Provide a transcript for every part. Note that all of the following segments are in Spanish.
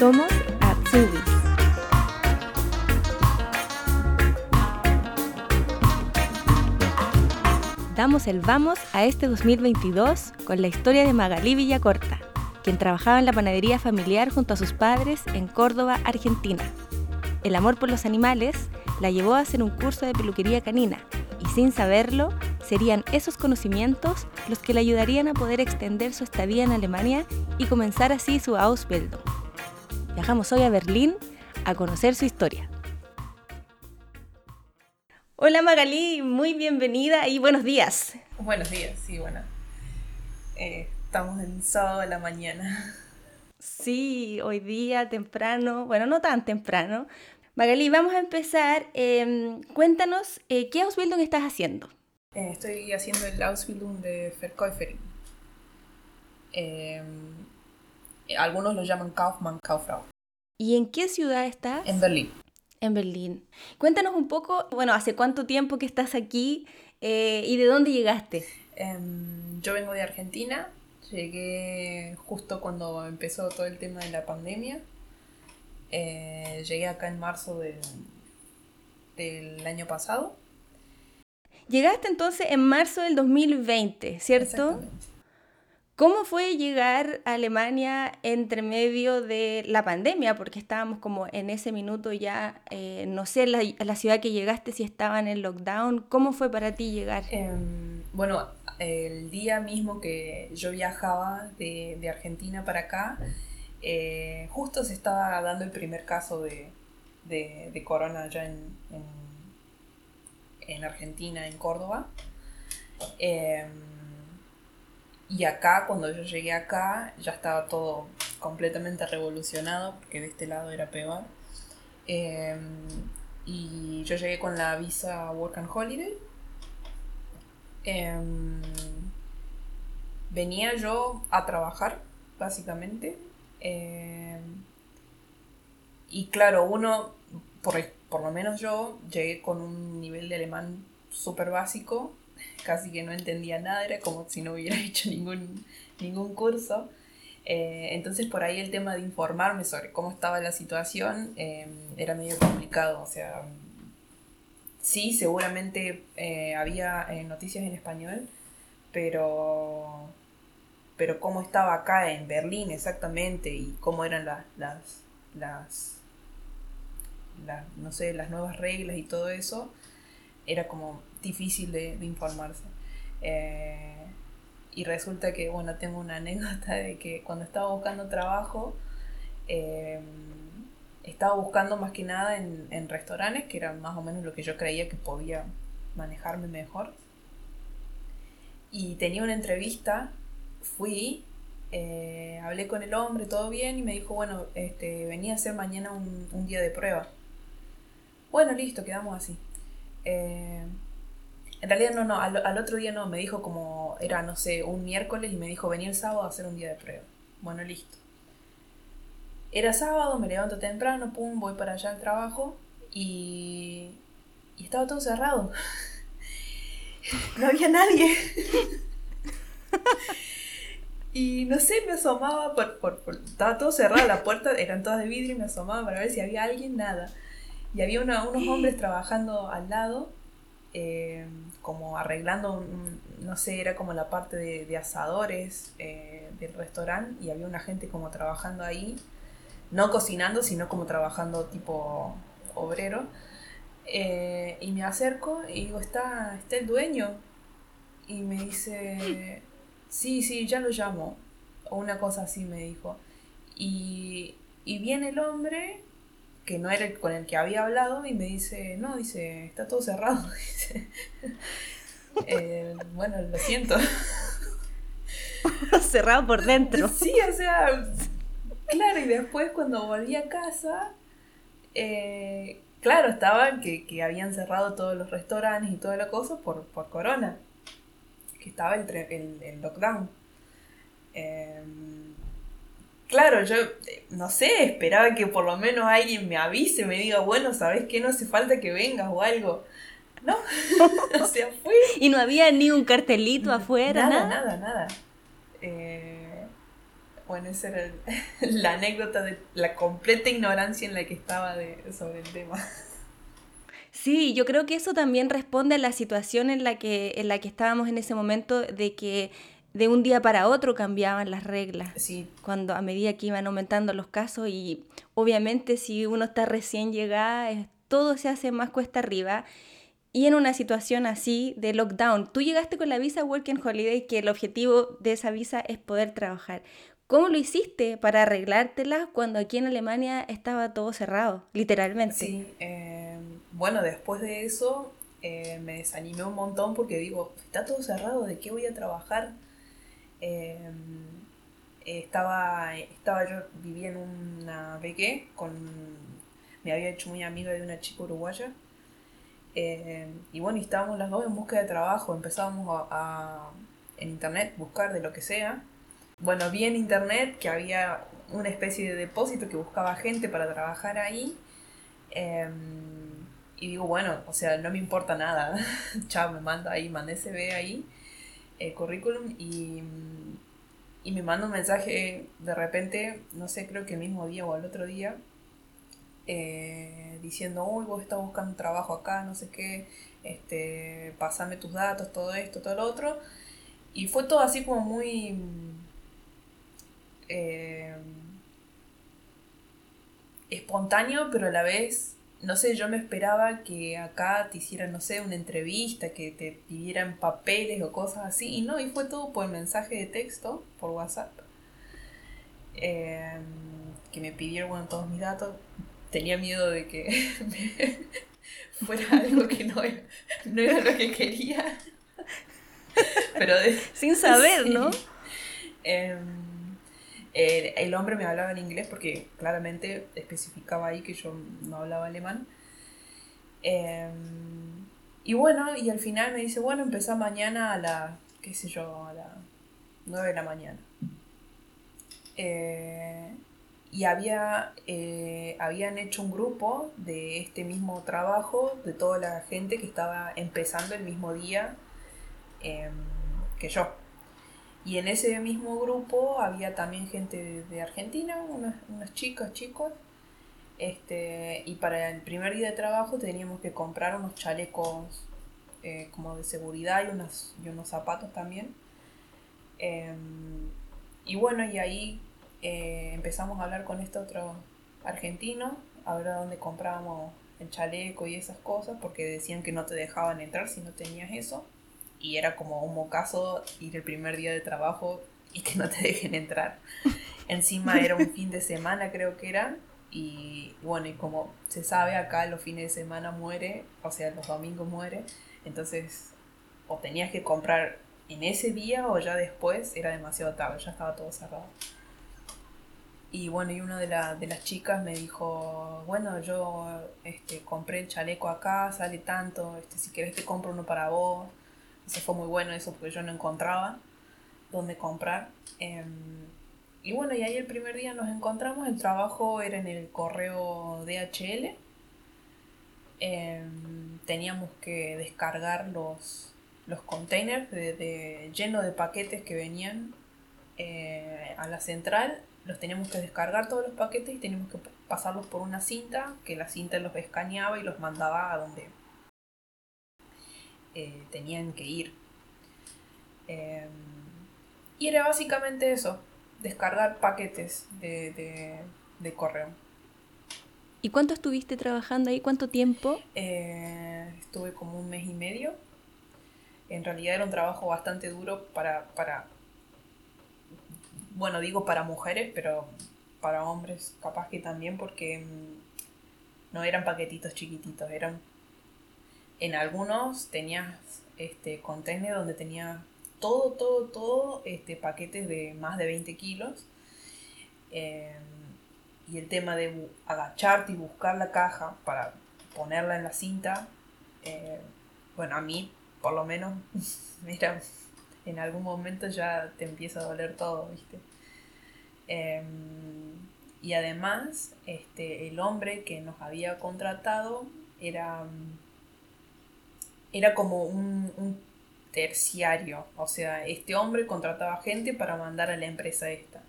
Somos Atsubis. Damos el vamos a este 2022 con la historia de Magalí Villacorta, quien trabajaba en la panadería familiar junto a sus padres en Córdoba, Argentina. El amor por los animales la llevó a hacer un curso de peluquería canina y sin saberlo, serían esos conocimientos los que le ayudarían a poder extender su estadía en Alemania y comenzar así su Ausbildung. Viajamos hoy a Berlín a conocer su historia. Hola Magalí, muy bienvenida y buenos días. Buenos días, sí, bueno. Eh, estamos en sábado de la mañana. Sí, hoy día temprano, bueno, no tan temprano. Magalí, vamos a empezar. Em, cuéntanos, eh, ¿qué Ausbildung estás haciendo? Eh, estoy haciendo el Ausbildung de Verkäuferin. Em, algunos lo llaman Kaufmann, Kauffrau. ¿Y en qué ciudad estás? En Berlín. En Berlín. Cuéntanos un poco, bueno, ¿hace cuánto tiempo que estás aquí eh, y de dónde llegaste? Em, yo vengo de Argentina, llegué justo cuando empezó todo el tema de la pandemia. Eh, llegué acá en marzo del, del año pasado. Llegaste entonces en marzo del 2020, ¿cierto? Exactamente. ¿Cómo fue llegar a Alemania entre medio de la pandemia? Porque estábamos como en ese minuto ya, eh, no sé, la, la ciudad que llegaste, si estaba en lockdown. ¿Cómo fue para ti llegar? Em, bueno, el día mismo que yo viajaba de, Argentina para acá, eh, justo se estaba dando el primer caso de, de, corona allá en, en, en, Argentina, en Córdoba. Y acá, cuando yo llegué acá, ya estaba todo completamente revolucionado, porque de este lado era peor. Eh, y yo llegué con la visa Work and Holiday. Em, venía yo a trabajar, básicamente. Eh, y claro, uno, por, por, lo menos yo, llegué con un nivel de alemán súper básico, casi que no entendía nada, era como si no hubiera hecho ningún, ningún curso. Eh, entonces por ahí el tema de informarme sobre cómo estaba la situación eh, era medio complicado, o sea, sí, seguramente eh, había noticias en español, pero pero cómo estaba acá en Berlín exactamente y cómo eran las, las, no sé, las nuevas reglas y todo eso, era como difícil de, de informarse. Eh, y resulta que, bueno, tengo una anécdota de que cuando estaba buscando trabajo, eh, estaba buscando más que nada en, en restaurantes, que era más o menos lo que yo creía que podía manejarme mejor. Y tenía una entrevista fui, eh, hablé con el hombre, todo bien, y me dijo, bueno, este, venía a hacer mañana un, un día de prueba. Bueno, listo, quedamos así. En realidad no, no, al, al, otro día no, me dijo como era, no sé, un miércoles y me dijo, venía el sábado a hacer un día de prueba. Bueno, listo. Era sábado, me levanto temprano, pum, voy para allá al trabajo y, y estaba todo cerrado. no había nadie. Y no sé, me asomaba por, por, por, Estaba todo cerrado, la puerta eran todas de vidrio y me asomaba para ver si había alguien, nada. Y había unos hombres trabajando al lado, eh, como arreglando, no sé, era como la parte de, de asadores eh, del restaurante y había una gente como trabajando ahí, no cocinando, sino como trabajando tipo obrero. Eh, y me acerco y digo, está, está el dueño. Y me dice, sí, sí, ya lo llamo. O una cosa así me dijo. Y, y viene el hombre, que no era el con el que había hablado, y me dice, no, dice, está todo cerrado. Dice, eh, bueno, lo siento. cerrado por dentro. Sí, o sea, claro, y después cuando volví a casa, eh, claro, estaban que, que habían cerrado todos los restaurantes y toda la cosa por, por corona que estaba el, el, el lockdown. Eh, claro, yo no sé, esperaba que por lo menos alguien me avise, me diga, bueno, ¿sabes qué? No hace falta que vengas o algo. No, o sea, fui. Y no había ni un cartelito afuera, nada. Nada, nada, nada. Eh, Bueno, esa era la anécdota de la completa ignorancia en la que estaba de, sobre el tema. Sí, yo creo que eso también responde a la situación en la que, en la que estábamos en ese momento de que de un día para otro cambiaban las reglas. Sí. Cuando a medida que iban aumentando los casos y obviamente si uno está recién llegada, todo se hace más cuesta arriba. Y en una situación así de lockdown, tú llegaste con la visa Working Holiday, que el objetivo de esa visa es poder trabajar. ¿Cómo lo hiciste para arreglártela cuando aquí en Alemania estaba todo cerrado, literalmente? Sí, eh, bueno, después de eso eh, me desanimé un montón porque digo, está todo cerrado, ¿de qué voy a trabajar? Em, estaba, estaba yo, vivía en una BG con, me había hecho muy amiga de una chica uruguaya. Em, y bueno, estábamos las dos en búsqueda de trabajo, empezábamos a, en internet buscar de lo que sea. Bueno, vi en internet que había una especie de depósito que buscaba gente para trabajar ahí. Em, y digo, bueno, o sea, no me importa nada. Chao, me manda ahí, mandé CV ahí el currículum y, y me manda un mensaje de repente, no sé, creo que el mismo día o el otro día, eh, diciendo, uy, vos estás buscando trabajo acá, no sé qué, este, pasame tus datos, todo esto, todo lo otro. Y fue todo así como muy... Eh, espontáneo, pero a la vez no sé, yo me esperaba que acá te hicieran, no sé, una entrevista, que te pidieran papeles o cosas así, y no, y fue todo por mensaje de texto, por WhatsApp, em, que me pidieron todos mis datos. Tenía miedo de que fuera algo que no era, no era lo que quería. Pero Sin saber, ¿no? Em, el hombre me hablaba en inglés porque claramente especificaba ahí que yo no hablaba alemán. Em, y bueno, y al final me dice, bueno, empezá mañana a la, qué sé yo, a las 9 de la mañana. Eh, y había, eh, habían hecho un grupo de este mismo trabajo, de toda la gente que estaba empezando el mismo día em, que yo. Y en ese mismo grupo había también gente de, Argentina, unas, unas, chicas, chicos. Este, y para el primer día de trabajo teníamos que comprar unos chalecos eh, como de seguridad y, unos, y unos zapatos también. Em, y bueno, y ahí eh, empezamos a hablar con este otro argentino, a ver dónde comprábamos el chaleco y esas cosas, porque decían que no te dejaban entrar si no tenías eso y era como un mocazo ir el primer día de trabajo y que no te dejen entrar. Encima era un fin de semana creo que era y bueno, y como se sabe acá los fines de semana muere, o sea, los domingos muere, entonces o tenías que comprar en ese día o ya después era demasiado tarde, ya estaba todo cerrado. Y bueno, y una de, de las chicas me dijo, bueno, yo este, compré el chaleco acá, sale tanto, este, si quieres te compro uno para vos. Eso fue muy bueno eso porque yo no encontraba dónde comprar. Em, y bueno, y ahí el primer día nos encontramos, el trabajo era en el correo DHL. Em, teníamos que descargar los, los containers de, llenos de paquetes que venían eh, a la central. Los teníamos que descargar todos los paquetes y teníamos que pasarlos por una cinta, que la cinta los escaneaba y los mandaba a donde eh, tenían que ir. Em, y era básicamente eso, descargar paquetes de, correo. ¿Y cuánto estuviste trabajando ahí? ¿Cuánto tiempo? Eh, estuve como un mes y medio. En realidad era un trabajo bastante duro para, para, bueno, digo para mujeres, pero para hombres capaz que también porque mm, no eran paquetitos chiquititos, eran en algunos tenías este container donde tenía todo, todo, todo este, paquetes de más de 20 kilos. Em, y el tema de agacharte y buscar la caja para ponerla en la cinta, eh, bueno, a mí por lo menos, mira, en algún momento ya te empieza a doler todo, ¿viste? Em, y además, este, el hombre que nos había contratado era era como un, terciario. O sea, este hombre contrataba gente para mandar a la empresa esta.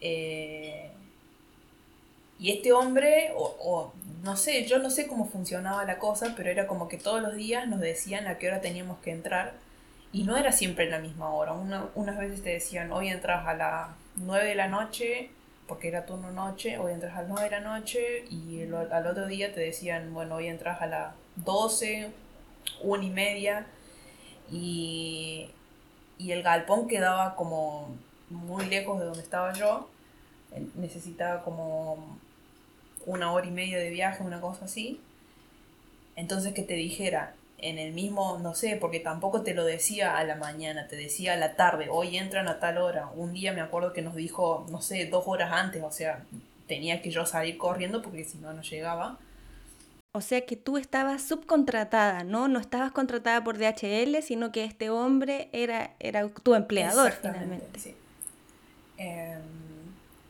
Eh, y este hombre, o, no sé, yo no sé cómo funcionaba la cosa, pero era como que todos los días nos decían a qué hora teníamos que entrar. Y no era siempre la misma hora. unas veces te decían, hoy entras a las 9 de la noche, porque era turno noche, hoy entras a las 9 de la noche, y al otro día te decían, bueno, hoy entras a las 12, una y media, y, y el galpón quedaba como muy lejos de donde estaba yo. Necesitaba como una hora y media de viaje, una cosa así. Entonces que te dijera, en el mismo, no sé, porque tampoco te lo decía a la mañana, te decía a la tarde, hoy entran a tal hora. Un día me acuerdo que nos dijo, no sé, dos horas antes, o sea, tenía que yo salir corriendo porque si no, no llegaba. O sea que tú estabas subcontratada, ¿no? No estabas contratada por DHL, sino que este hombre era, era tu empleador finalmente. Sí. Em,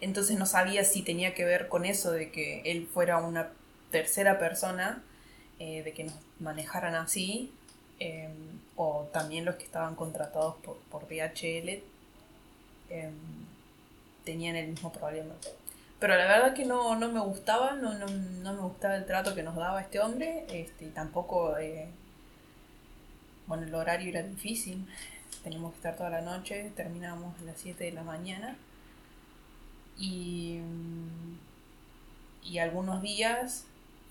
entonces no sabía si tenía que ver con eso de que él fuera una tercera persona, eh, de que nos manejaran así, em, o también los que estaban contratados por, por DHL em, tenían el mismo problema. Pero la verdad que no, no me gustaba, no, no, no, me gustaba el trato que nos daba este hombre, este, y tampoco, eh, bueno, el horario era difícil, teníamos que estar toda la noche, terminábamos a las 7 de la mañana y, y algunos días,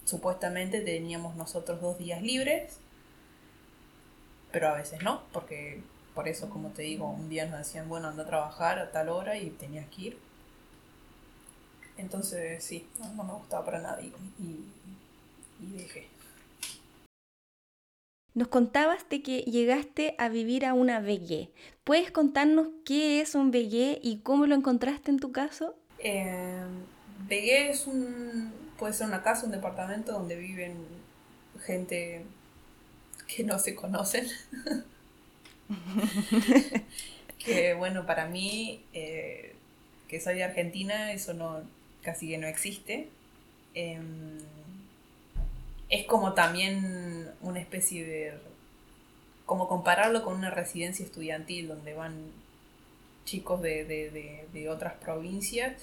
supuestamente teníamos nosotros dos días libres, pero a veces no, porque por eso, como te digo, un día nos decían, bueno, anda a trabajar a tal hora y tenías que ir. Entonces, sí, no, me gustaba para nada y, y dejé. Nos contabas de que llegaste a vivir a una VG. ¿Puedes contarnos qué es un VG y cómo lo encontraste en tu caso? Eh, es un. puede ser una casa, un departamento donde viven gente que no se conocen. que bueno, para mí, eh, que soy de Argentina, eso no casi que no existe. Em, es como también una especie de... como compararlo con una residencia estudiantil donde van chicos de, otras provincias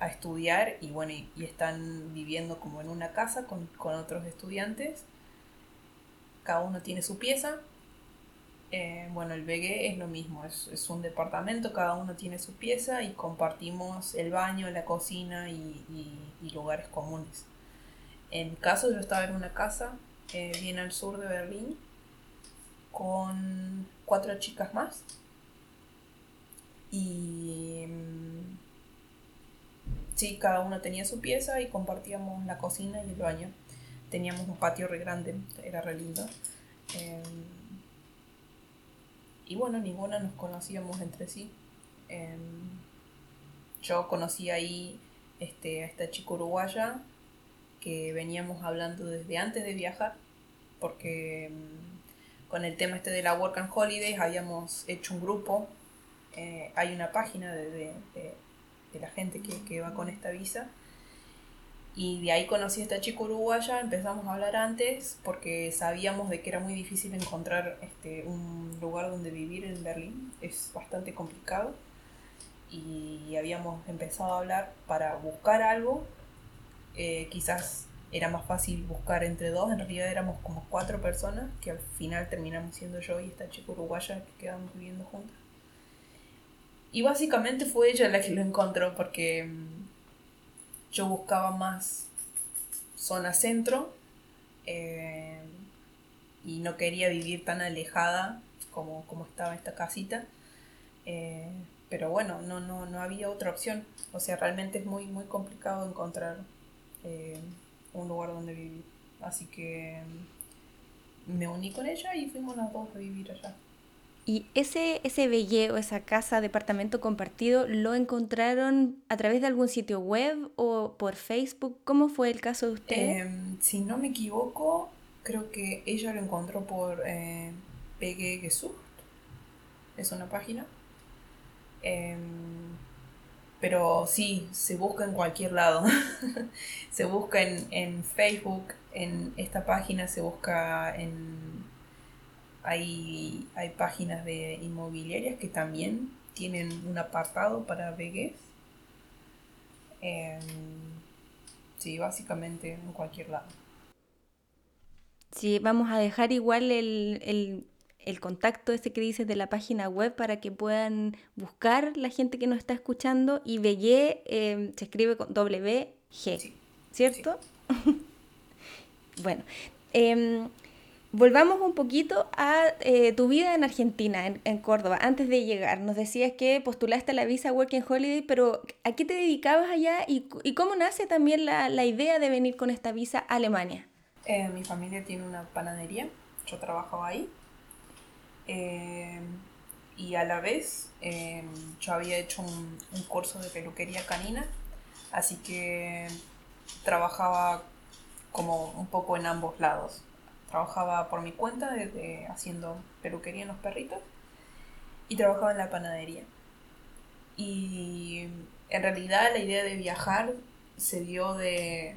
a estudiar y bueno, y, están viviendo como en una casa con, otros estudiantes. Cada uno tiene su pieza. Eh, bueno, el BG es lo mismo, es, un departamento, cada uno tiene su pieza y compartimos el baño, la cocina y lugares comunes. En mi caso, yo estaba en una casa eh, bien al sur de Berlín con cuatro chicas más. Y mm, sí, cada una tenía su pieza y compartíamos la cocina y el baño. Teníamos un patio re grande, era re lindo. Em, y bueno, ninguna nos conocíamos entre sí. Em, yo conocí ahí este, a esta chica uruguaya que veníamos hablando desde antes de viajar, porque mm, con el tema este de la Work and Holidays habíamos hecho un grupo, eh, hay una página de, de, la gente que, que, va con esta visa, y de ahí conocí a esta chica uruguaya, empezamos a hablar antes porque sabíamos de que era muy difícil encontrar este, un lugar donde vivir en Berlín, es bastante complicado, y habíamos empezado a hablar para buscar algo eh, quizás era más fácil buscar entre dos, en realidad éramos como cuatro personas, que al final terminamos siendo yo y esta chica uruguaya que quedamos viviendo juntas. Y básicamente fue ella la que lo encontró porque mm, yo buscaba más zona centro eh, y no quería vivir tan alejada como, como estaba esta casita. Eh, pero bueno, no, no, no había otra opción. O sea, realmente es muy, muy complicado encontrar eh, un lugar donde vivir. Así que me uní con ella y fuimos las dos a vivir allá. ¿Y ese, ese o esa casa, departamento compartido, lo encontraron a través de algún sitio web o por Facebook? ¿Cómo fue el caso de usted? Em, si no me equivoco, creo que ella lo encontró por eh. Es una página. Em, pero sí, se busca en cualquier lado. se busca en, Facebook, en esta página se busca en... Hay, hay páginas de inmobiliarias que también tienen un apartado para vegues Em, sí, básicamente en cualquier lado. Sí, vamos a dejar igual el, contacto ese que dices de la página web para que puedan buscar la gente que nos está escuchando y Bellé em, se escribe con W G, ¿cierto? bueno, em, volvamos un poquito a eh, tu vida en Argentina, en, Córdoba, antes de llegar. Nos decías que postulaste la visa Working Holiday, pero ¿a qué te dedicabas allá y, cómo nace también la, idea de venir con esta visa a Alemania? Eh, mi familia tiene una panadería, yo trabajaba ahí. Eh, y a la vez yo había hecho un curso de peluquería canina Así que trabajaba como un poco en ambos lados. Trabajaba por mi cuenta desde haciendo peluquería en los perritos y trabajaba en la panadería. Y en realidad la idea de viajar se dio de,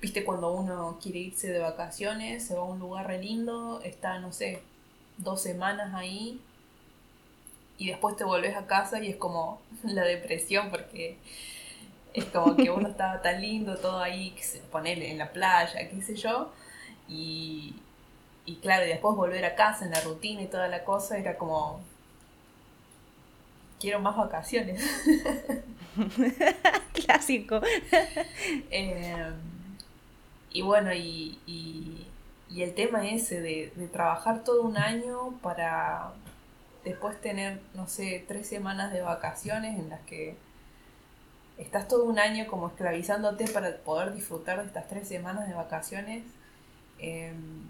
viste, cuando uno quiere irse de vacaciones, se va a un lugar re lindo, está, no sé, dos semanas ahí y después te volvés a casa y es como la depresión porque es como que uno estaba tan lindo, todo ahí, ponerle en la playa, qué sé yo. Y, y claro, y después volver a casa en la rutina y toda la cosa, era como, quiero más vacaciones. Clásico. Em, y bueno, y, y, el tema ese de, de, trabajar todo un año para después tener, no sé, tres semanas de vacaciones en las que estás todo un año como esclavizándote para poder disfrutar de estas tres semanas de vacaciones. Em,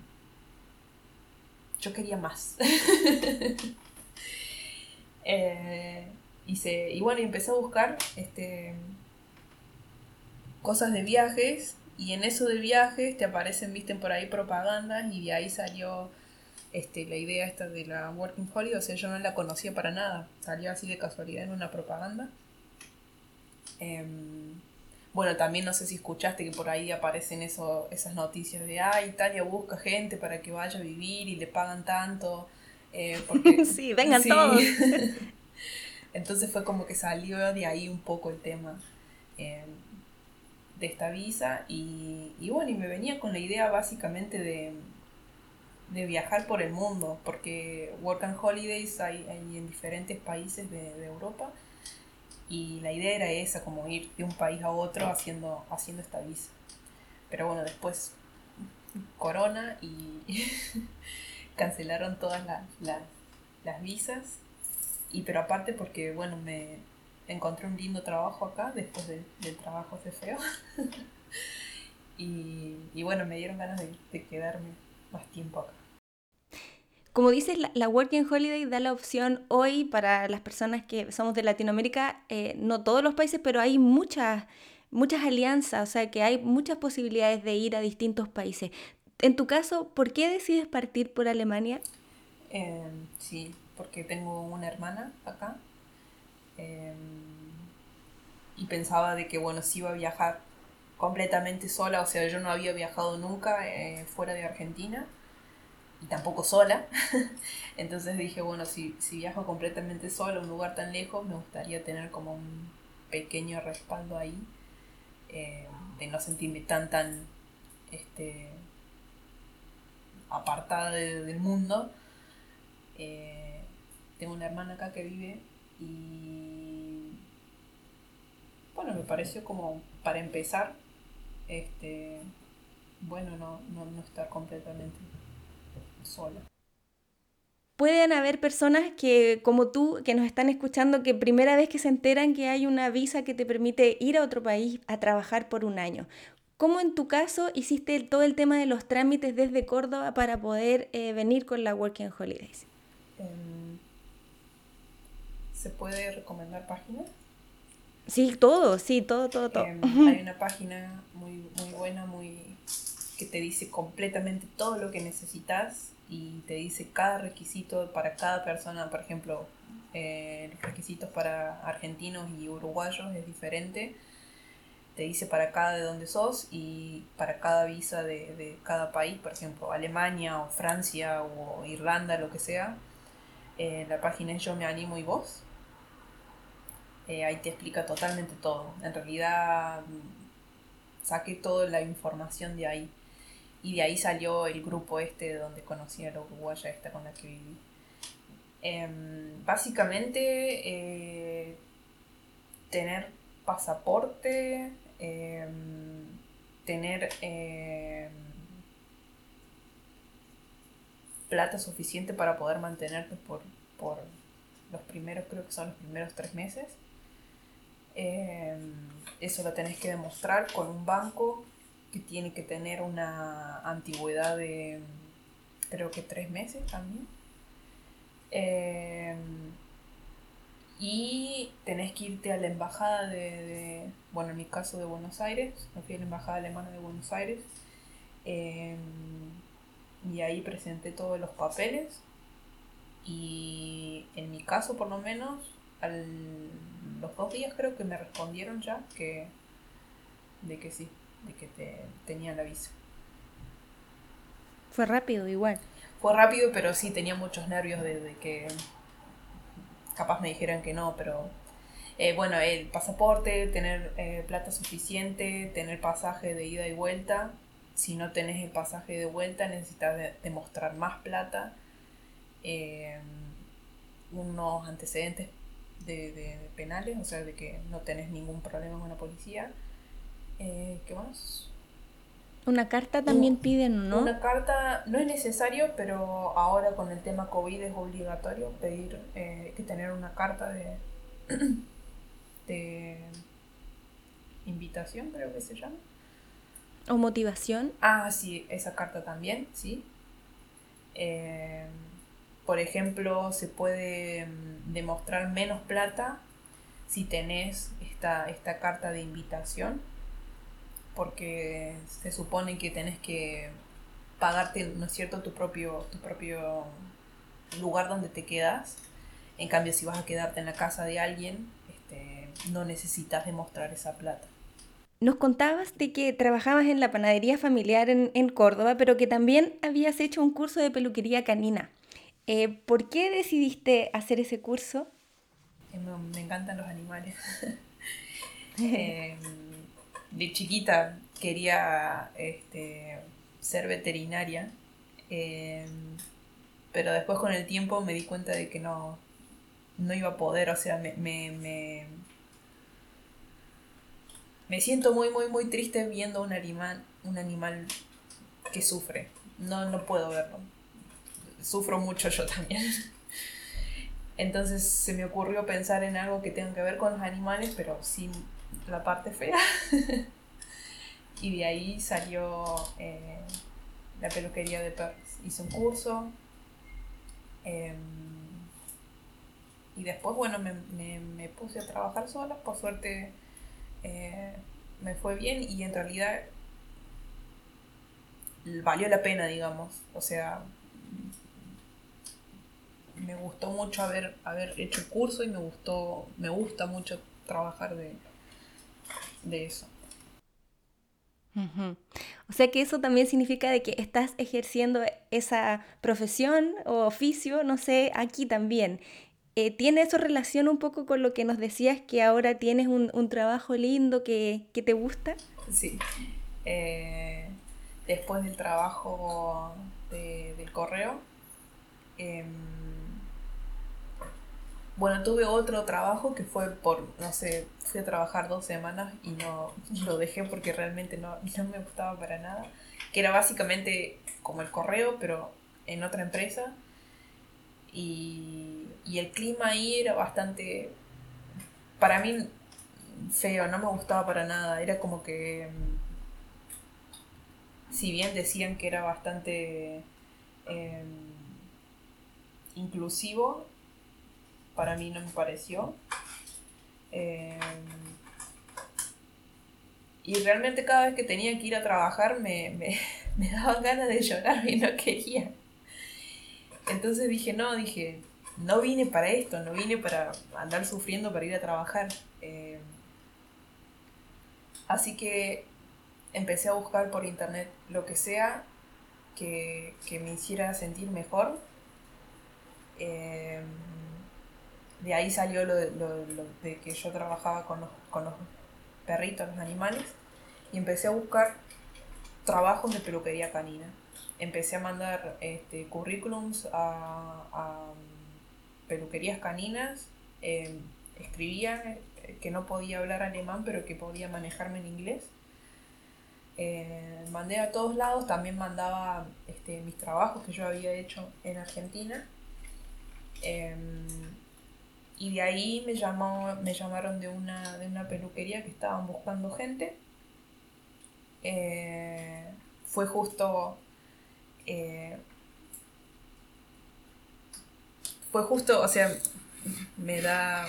yo quería más. Eh, y, se, y bueno, empecé a buscar este, cosas de viajes y en eso de viajes te aparecen, visten por ahí propagandas y de ahí salió este, la idea esta de la Working Holiday, o sea, yo no la conocía para nada, salió así de casualidad en una propaganda Em, bueno, también no sé si escuchaste que por ahí aparecen eso, esas noticias de, ah, Italia busca gente para que vaya a vivir y le pagan tanto. Eh, porque, sí, vengan todos. Entonces fue como que salió de ahí un poco el tema em, de esta visa y, bueno, y me venía con la idea básicamente de, de viajar por el mundo, porque Work and Holidays hay, hay en diferentes países de, de Europa y la idea era esa, como ir de un país a otro haciendo, haciendo esta visa. Pero bueno, después corona y cancelaron todas las, visas. Y pero aparte porque, bueno, me encontré un lindo trabajo acá después del trabajo de feo. y, y, bueno, me dieron ganas de quedarme más tiempo acá. Como dices, la, Working Holiday da la opción hoy para las personas que somos de Latinoamérica, eh, no todos los países, pero hay muchas, muchas alianzas, o sea que hay muchas posibilidades de ir a distintos países. En tu caso, ¿por qué decides partir por Alemania? Em, sí, porque tengo una hermana acá em, y pensaba de que, bueno, si iba a viajar completamente sola, o sea, yo no había viajado nunca eh, fuera de Argentina tampoco sola. Entonces dije, bueno, si, si viajo completamente sola a un lugar tan lejos, me gustaría tener como un pequeño respaldo ahí, eh, de no sentirme tan, tan este, apartada del mundo. Eh, tengo una hermana acá que vive y bueno, me pareció como para empezar, este, bueno, no, no, no estar completamente sola. Pueden haber personas que, como tú, que nos están escuchando, que primera vez que se enteran que hay una visa que te permite ir a otro país a trabajar por un año. ¿Cómo en tu caso hiciste todo el tema de los trámites desde Córdoba para poder eh, venir con la Working Holidays? Em, ¿Se puede recomendar páginas? Sí, todo, sí, todo, todo, todo. Em, hay una página muy, muy buena, muy que te dice completamente todo lo que necesitas y te dice cada requisito para cada persona, por ejemplo, eh, los requisitos para argentinos y uruguayos es diferente. Te dice para cada de donde sos y para cada visa de, cada país, por ejemplo, Alemania o Francia o Irlanda, lo que sea. Eh, la página es Yo me animo y vos. Eh, ahí te explica totalmente todo. En realidad mm, saqué toda la información de ahí. Y de ahí salió el grupo este donde conocí a la uruguaya esta con la que viví. Em, básicamente, eh, tener pasaporte, em, tener em, plata suficiente para poder mantenerte por, por los primeros, creo que son los primeros tres meses. eso lo tenés que demostrar con un banco que tiene que tener una antigüedad de creo que tres meses también. Em, y tenés que irte a la embajada de, bueno, en mi caso de Buenos Aires, me fui la embajada alemana de Buenos Aires. Em, y ahí presenté todos los papeles. Y en mi caso, por lo menos, al, los dos días creo que me respondieron ya que de que sí, de que te, tenía la visa. Fue rápido igual. Fue rápido, pero sí tenía muchos nervios de, que capaz me dijeran que no, pero eh, bueno, el pasaporte, tener eh, plata suficiente, tener pasaje de ida y vuelta. Si no tenés el pasaje de vuelta, necesitas demostrar más plata. Eh, unos antecedentes de, de, penales, o sea, de que no tenés ningún problema con la policía. Eh, ¿Qué más? Una carta también piden, ¿no? Una carta no es necesario, pero ahora con el tema COVID es obligatorio pedir eh, que tener una carta de, de invitación, creo que se llama. ¿O motivación? Ah, sí, esa carta también, sí. Eh, por ejemplo, se puede mm, demostrar menos plata si tenés esta, esta carta de invitación porque se supone que tenés que pagarte, ¿no es cierto?, tu propio, tu propio lugar donde te quedas. En cambio, si vas a quedarte en la casa de alguien, este, no necesitas demostrar esa plata. Nos contabas de que trabajabas en la panadería familiar en, Córdoba, pero que también habías hecho un curso de peluquería canina. Eh, ¿Por qué decidiste hacer ese curso? Eh, me, encantan los animales. Em, de chiquita quería este, ser veterinaria, em, pero después con el tiempo me di cuenta de que no, no iba a poder, o sea, me, me, me, siento muy, muy, muy triste viendo un animal, un animal que sufre. No, no puedo verlo. Sufro mucho yo también. Entonces se me ocurrió pensar en algo que tenga que ver con los animales, pero sin la parte fea. y de ahí salió eh, la peluquería de perros. Hice un curso. Em, y después, bueno, me, puse a trabajar sola. Por suerte eh, me fue bien y en realidad valió la pena, digamos. O sea, me gustó mucho haber, haber hecho el curso y me gustó, me gusta mucho trabajar de, de eso. O sea que eso también significa de que estás ejerciendo esa profesión o oficio, no sé, aquí también. Eh, ¿Tiene eso relación un poco con lo que nos decías que ahora tienes un, trabajo lindo que, te gusta? Sí. Eh, después del trabajo del correo, em, bueno, tuve otro trabajo que fue por, no sé, fui a trabajar dos semanas y no lo dejé porque realmente no, no me gustaba para nada. Que era básicamente como el correo, pero en otra empresa. Y, y el clima ahí era bastante, para mí, feo, no me gustaba para nada. Era como que, si bien decían que era bastante em, inclusivo, para mí no me pareció. Eh, y realmente cada vez que tenía que ir a trabajar me, me, daban ganas de llorar y no quería. Entonces dije, no, dije, no vine para esto, no vine para andar sufriendo para ir a trabajar. Eh, así que empecé a buscar por internet lo que sea que, me hiciera sentir mejor. Eh, de ahí salió lo de, de que yo trabajaba con los, con los perritos, los animales, y empecé a buscar trabajos de peluquería canina. Empecé a mandar este, currículums a, peluquerías caninas, em, escribía eh, que no podía hablar alemán, pero que podía manejarme en inglés. Eh, mandé a todos lados, también mandaba este, mis trabajos que yo había hecho en Argentina. Em, y de ahí me, llamó, me llamaron de una, de una peluquería que estaban buscando gente. Eh, fue justo... Eh, fue justo, o sea, me da...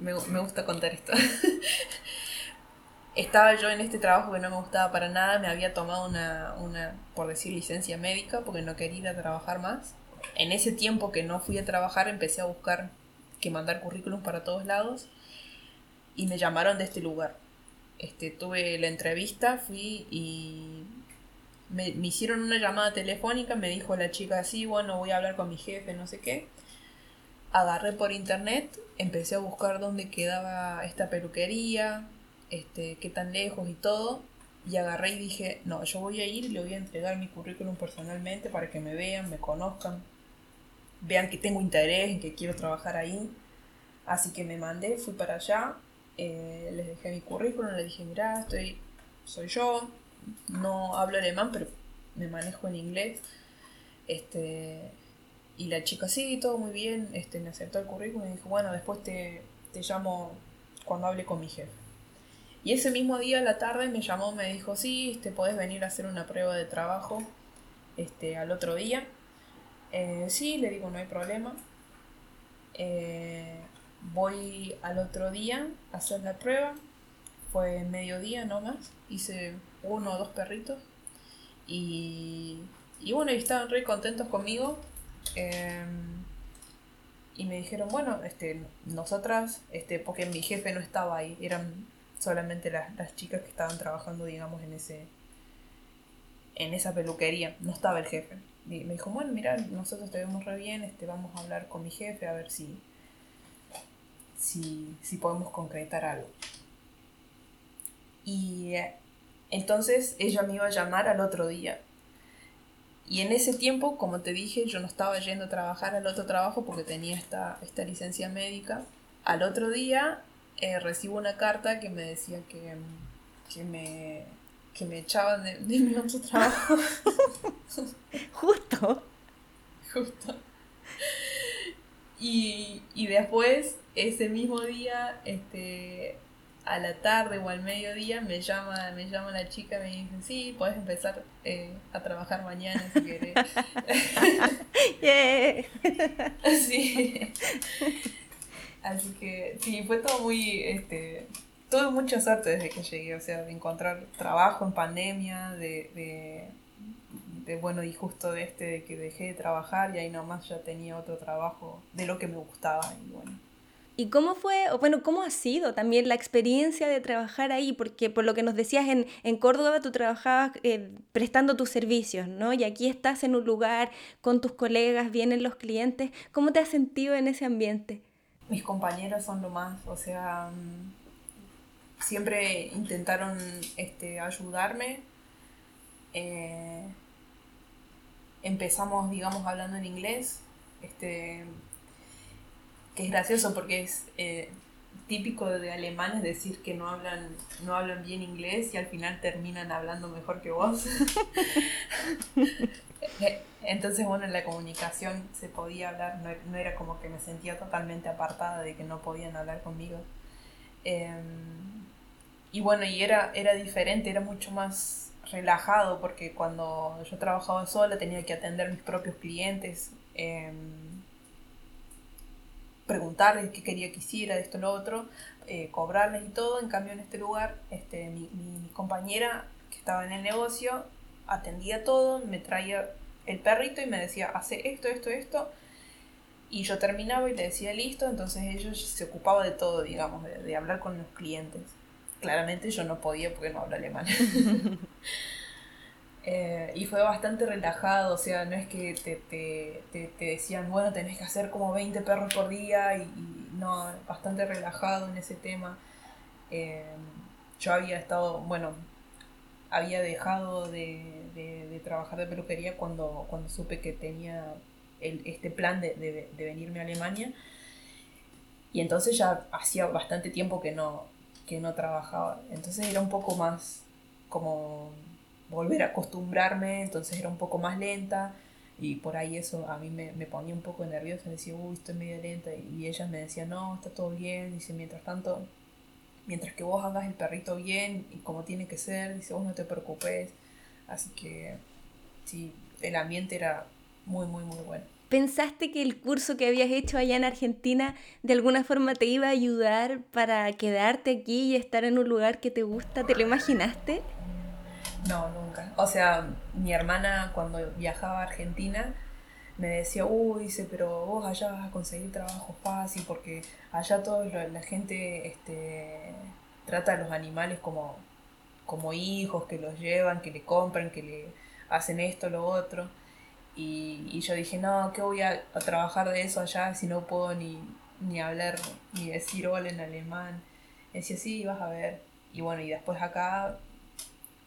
Me, me gusta contar esto. Estaba yo en este trabajo que no me gustaba para nada, me había tomado una, una, por decir, licencia médica porque no quería ir a trabajar más. En ese tiempo que no fui a trabajar empecé a buscar que mandar currículum para todos lados y me llamaron de este lugar. Este, tuve la entrevista, fui y me, hicieron una llamada telefónica, me dijo la chica así, bueno, voy a hablar con mi jefe, no sé qué. Agarré por internet, empecé a buscar dónde quedaba esta peluquería, este, qué tan lejos y todo. Y agarré y dije, no, yo voy a ir y le voy a entregar mi currículum personalmente para que me vean, me conozcan, vean que tengo interés, en que quiero trabajar ahí. Así que me mandé, fui para allá, eh, les dejé mi currículum, les dije, mira, estoy, soy yo, no hablo alemán, pero me manejo en inglés. Este, y la chica, sí, todo muy bien, este, me aceptó el currículum y dijo, bueno, después te, te llamo cuando hable con mi jefe. Y ese mismo día a la tarde me llamó, me dijo, sí, te este, podés venir a hacer una prueba de trabajo este, al otro día. Eh, sí, le digo, no hay problema. Eh, voy al otro día a hacer la prueba. Fue mediodía nomás. Hice uno o dos perritos. Y, y bueno, y estaban re contentos conmigo. Em, y me dijeron, bueno, este, nosotras, este, porque mi jefe no estaba ahí, eran solamente las, las chicas que estaban trabajando, digamos, en ese en esa peluquería, no estaba el jefe me dijo, bueno, mira, nosotros te vemos re bien, este, vamos a hablar con mi jefe a ver si, si, si podemos concretar algo. Y eh, entonces ella me iba a llamar al otro día. Y en ese tiempo, como te dije, yo no estaba yendo a trabajar al otro trabajo porque tenía esta, esta licencia médica. Al otro día eh, recibo una carta que me decía que, que me que me echaban de, mi otro trabajo. Justo. Justo. Y, después, ese mismo día, este, a la tarde o al mediodía, me llama, me llama la chica y me dice, sí, puedes empezar eh, a trabajar mañana si querés. Así que sí, fue todo muy, este, tuve mucha suerte desde que llegué, o sea, de encontrar trabajo en pandemia, de, de, bueno, y justo de este, de que dejé de trabajar y ahí nomás ya tenía otro trabajo de lo que me gustaba y bueno. ¿Y cómo fue, o bueno, cómo ha sido también la experiencia de trabajar ahí? Porque por lo que nos decías, en, en Córdoba tú trabajabas eh, prestando tus servicios, ¿no? Y aquí estás en un lugar con tus colegas, vienen los clientes. ¿Cómo te has sentido en ese ambiente? Mis compañeros son lo más, o sea, mm, siempre intentaron este, ayudarme. Eh, empezamos, digamos, hablando en inglés, este, que es gracioso porque es eh, típico de alemanes decir que no hablan, no hablan bien inglés y al final terminan hablando mejor que vos. Entonces, bueno, en la comunicación se podía hablar, no, era como que me sentía totalmente apartada de que no podían hablar conmigo. Em, y bueno, y era, era diferente, era mucho más relajado porque cuando yo trabajaba sola tenía que atender mis propios clientes, eh, preguntarles qué quería que hiciera, esto lo otro, eh, cobrarles y todo. En cambio, en este lugar, este, mi, compañera que estaba en el negocio atendía todo, me traía el perrito y me decía, hace esto, esto, esto. Y yo terminaba y le decía listo, entonces ellos se ocupaba de todo, digamos, de hablar con los clientes claramente yo no podía porque no hablo alemán. Eh, y fue bastante relajado, o sea, no es que te, te, te, decían, bueno, tenés que hacer como 20 perros por día y, no, bastante relajado en ese tema. Eh, yo había estado, bueno, había dejado de, de, trabajar de peluquería cuando, cuando supe que tenía el, este plan de, de, venirme a Alemania. Y entonces ya hacía bastante tiempo que no, que no trabajaba. Entonces era un poco más como volver a acostumbrarme, entonces era un poco más lenta y por ahí eso a mí me, me ponía un poco nerviosa, decía, uy, estoy medio lenta y ellas me decían, no, está todo bien, dice, mientras tanto, mientras que vos hagas el perrito bien y como tiene que ser, dice, vos no te preocupes, así que sí, el ambiente era muy, muy, muy bueno. ¿Pensaste que el curso que habías hecho allá en Argentina de alguna forma te iba a ayudar para quedarte aquí y estar en un lugar que te gusta? ¿Te lo imaginaste? No, nunca. O sea, mi hermana cuando viajaba a Argentina me decía, uy, dice, pero vos allá vas a conseguir trabajo fácil porque allá toda la gente este, trata a los animales como, como hijos, que los llevan, que le compran, que le hacen esto, lo otro. Y, y yo dije, no, ¿qué voy a, trabajar de eso allá si no puedo ni, ni hablar, ni decir hola en alemán? Y decía, sí, vas a ver. Y bueno, y después acá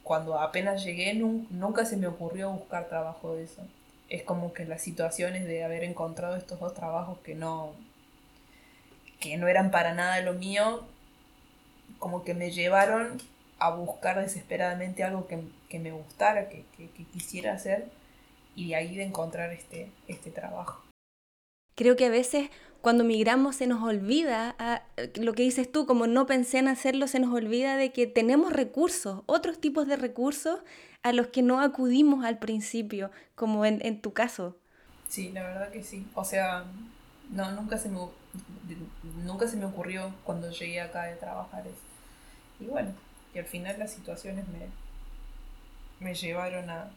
cuando apenas llegué nunca se me ocurrió buscar trabajo de eso. Es como que las situaciones de haber encontrado estos dos trabajos que no, que no eran para nada lo mío, como que me llevaron a buscar desesperadamente algo que, me gustara, que, que, quisiera hacer, y de ahí de encontrar este, este trabajo. Creo que a veces cuando migramos se nos olvida, a, lo que dices tú, como no pensé en hacerlo, se nos olvida de que tenemos recursos, otros tipos de recursos a los que no acudimos al principio, como en, en tu caso. Sí, la verdad que sí. O sea, no, nunca se me, nunca se me ocurrió cuando llegué acá de trabajar eso. Y bueno, y al final las situaciones me, me llevaron a,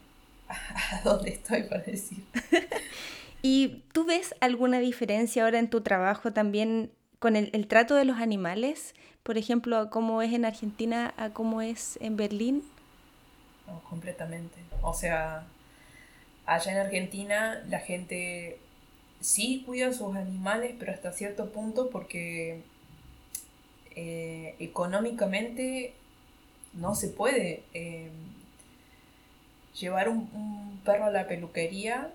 a donde estoy, para decir. ¿Y tú ves alguna diferencia ahora en tu trabajo también con el, trato de los animales? Por ejemplo, cómo es en Argentina a cómo es en Berlín. completamente. O sea, allá en Argentina la gente sí cuida a sus animales, pero hasta cierto punto porque eh, económicamente no se puede eh, llevar un, perro a la peluquería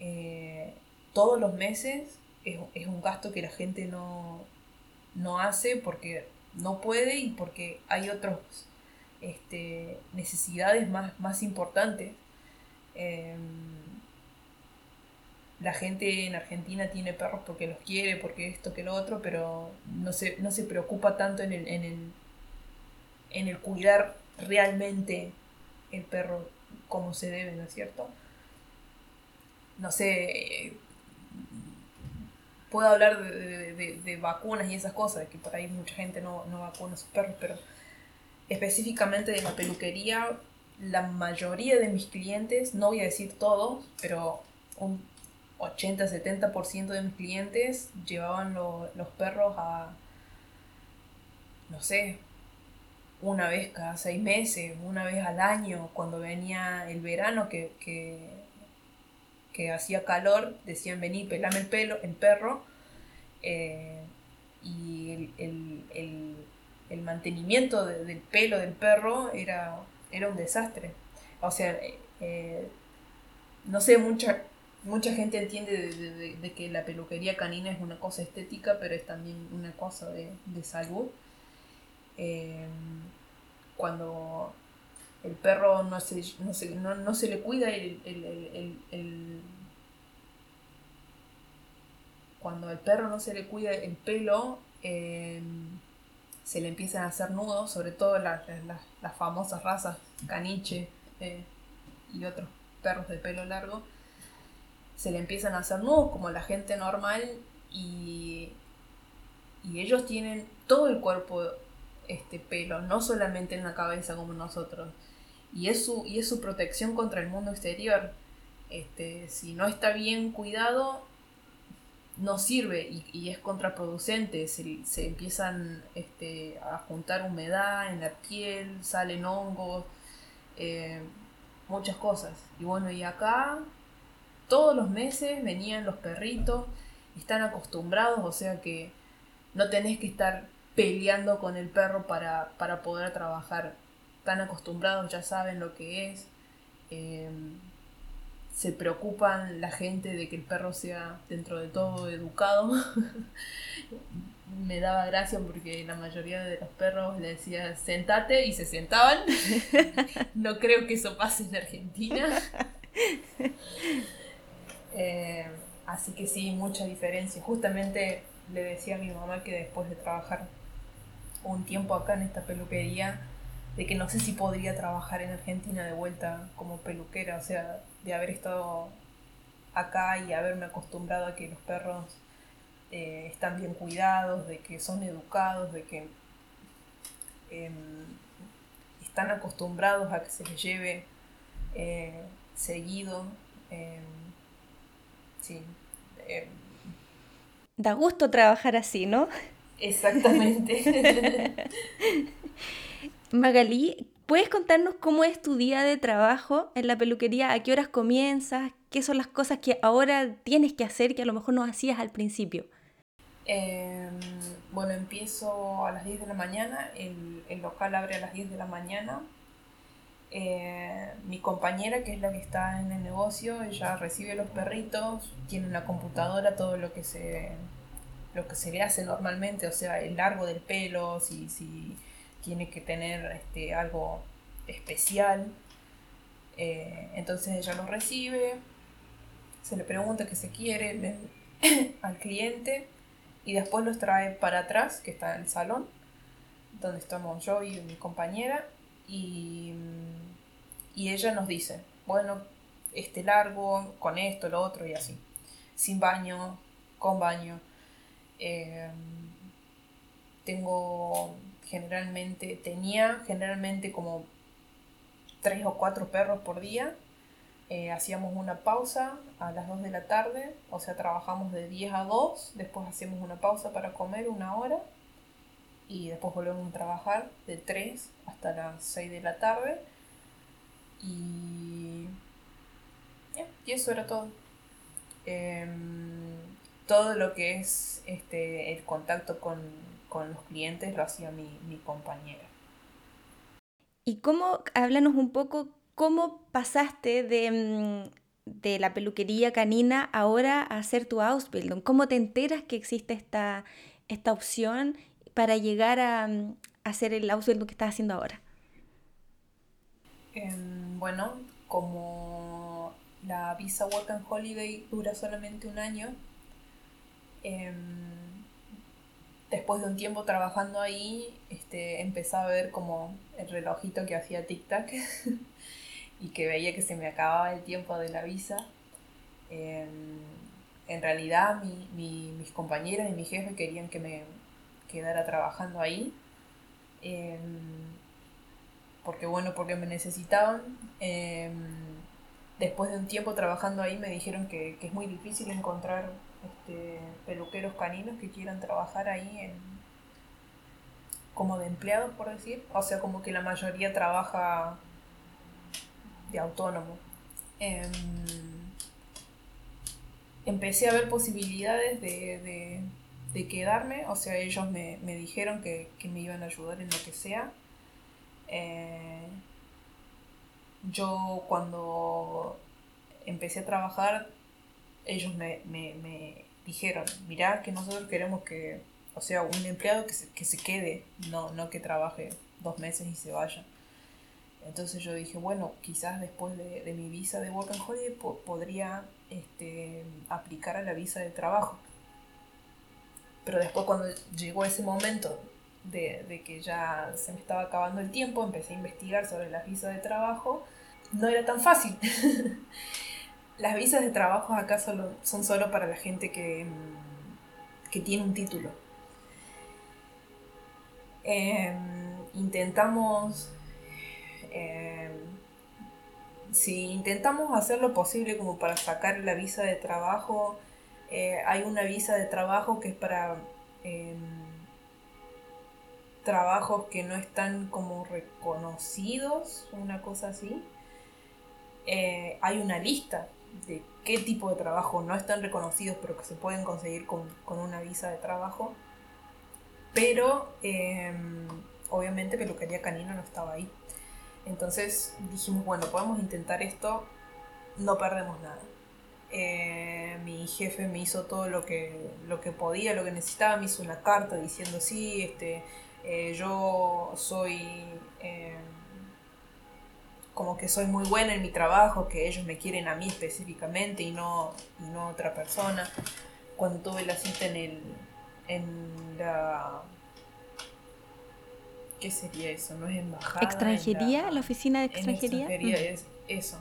eh, todos los meses es, un gasto que la gente no, hace porque no puede y porque hay otras este, necesidades más, más importantes. Em, la gente en Argentina tiene perros porque los quiere, porque esto, que lo otro, pero no se, no se preocupa tanto en el, en, el, en el cuidar realmente el perro como se debe, ¿no es cierto? no sé, puedo hablar de, vacunas y esas cosas, que por ahí mucha gente no, vacuna a sus perros, pero específicamente de la peluquería, la mayoría de mis clientes, no voy a decir todos, pero un 80-70% de mis clientes llevaban los perros a, no sé, una vez cada seis meses, una vez al año, cuando venía el verano, que que hacía calor, decían vení, pelame el pelo, el perro, eh, y el, mantenimiento del pelo del perro era, era un desastre. O sea, eh, no sé, mucha, mucha gente entiende de, que la peluquería canina es una cosa estética, pero es también una cosa de, salud. Eh, cuando el perro no se, no se, no, se le cuida el, el, cuando al perro no se le cuida el pelo em, se le empiezan a hacer nudos sobre todo las, las, famosas razas caniche eh, y otros perros de pelo largo se le empiezan a hacer nudos como la gente normal y, y ellos tienen todo el cuerpo este pelo, no solamente en la cabeza como nosotros y es su, y es su protección contra el mundo exterior. Este, si no está bien cuidado, no sirve y, es contraproducente. Se, empiezan este, a juntar humedad en la piel, salen hongos, eh, muchas cosas. Y bueno, y acá todos los meses venían los perritos, están acostumbrados, o sea que no tenés que estar peleando con el perro para, para poder trabajar. Están acostumbrados, ya saben lo que es. Em, se preocupan la gente de que el perro sea dentro de todo educado. Me daba gracia porque la mayoría de los perros le decía sentate y se sentaban. no creo que eso pase en Argentina. Eh, así que sí, mucha diferencia. Justamente le decía a mi mamá que después de trabajar un tiempo acá en esta peluquería, de que no sé si podría trabajar en Argentina de vuelta como peluquera, o sea, de haber estado acá y haberme acostumbrado a que los perros eh, están bien cuidados, de que son educados, de que em, están acostumbrados a que se les lleve eh, seguido. Em, sí. Em. da gusto trabajar así, ¿no? Exactamente. Magalí, ¿puedes contarnos cómo es tu día de trabajo en la peluquería? ¿A qué horas comienzas? ¿Qué son las cosas que ahora tienes que hacer que a lo mejor no hacías al principio? Em, bueno, empiezo a las 10 de la mañana, el, el local abre a las 10 de la mañana. Eh, mi compañera, que es la que está en el negocio, ella recibe los perritos, tiene una computadora, todo lo que se, lo que se le hace normalmente, o sea, el largo del pelo, si, si tiene que tener este, algo especial. Eh, entonces ella lo recibe, se le pregunta qué se quiere al cliente y después los trae para atrás, que está en el salón, donde estamos yo y mi compañera, y, y ella nos dice, bueno, este largo, con esto, lo otro y así, sin baño, con baño. Em, tengo generalmente, tenía generalmente como tres o cuatro perros por día. Eh, hacíamos una pausa a las 2 de la tarde, o sea, trabajamos de 10 a 2, después hacemos una pausa para comer una hora y después volvemos a trabajar de 3 hasta las 6 de la tarde. Y, y eso era todo. Em, todo lo que es este, el contacto con, los clientes lo hacía mi, compañera. ¿Y cómo, háblanos un poco, cómo pasaste de, mm, de la peluquería canina ahora a hacer tu Ausbildung? ¿Cómo te enteras que existe esta, esta opción para llegar a, mm, hacer el Ausbildung que estás haciendo ahora? Em, bueno, como la visa Work and Holiday dura solamente un año, Em, después de un tiempo trabajando ahí, este, empecé a ver como el relojito que hacía tic-tac y que veía que se me acababa el tiempo de la visa. Em, en realidad mis compañeros y mi jefe querían que me quedara trabajando ahí. Em, porque bueno, porque me necesitaban. después de un tiempo trabajando ahí me dijeron que, que es muy difícil encontrar este, peluqueros caninos que quieran trabajar ahí en, como de empleados, por decir. O sea, como que la mayoría trabaja de autónomo. Em, empecé a ver posibilidades de, de, quedarme, o sea, ellos me, dijeron que, me iban a ayudar en lo que sea. Eh, yo cuando empecé a trabajar ellos me, dijeron, mirá que nosotros queremos que, o sea, un empleado que se, que se quede, no, no que trabaje dos meses y se vaya. Entonces yo dije, bueno, quizás después de, mi visa de Work and Holiday podría este, aplicar a la visa de trabajo. Pero después cuando llegó ese momento de, de, que ya se me estaba acabando el tiempo, empecé a investigar sobre las visas de trabajo, no era tan fácil. las visas de trabajo acá solo, son solo para la gente que, mm, que tiene un título. Em, intentamos, em, si intentamos hacer lo posible como para sacar la visa de trabajo, eh, hay una visa de trabajo que es para em, trabajos que no están como reconocidos, una cosa así. Eh, hay una lista de qué tipo de trabajo no están reconocidos pero que se pueden conseguir con, una visa de trabajo. pero em, obviamente peluquería canina no estaba ahí. Entonces dijimos, bueno, podemos intentar esto, no perdemos nada. Eh, mi jefe me hizo todo lo que, lo que podía, lo que necesitaba, me hizo una carta diciendo, sí, este, eh, yo soy em, como que soy muy buena en mi trabajo, que ellos me quieren a mí específicamente y no, y no a otra persona. Cuando tuve la cita en el, en la ¿Qué sería eso? ¿No es embajada? ¿Extranjería? La, oficina de extranjería? extranjería es eso.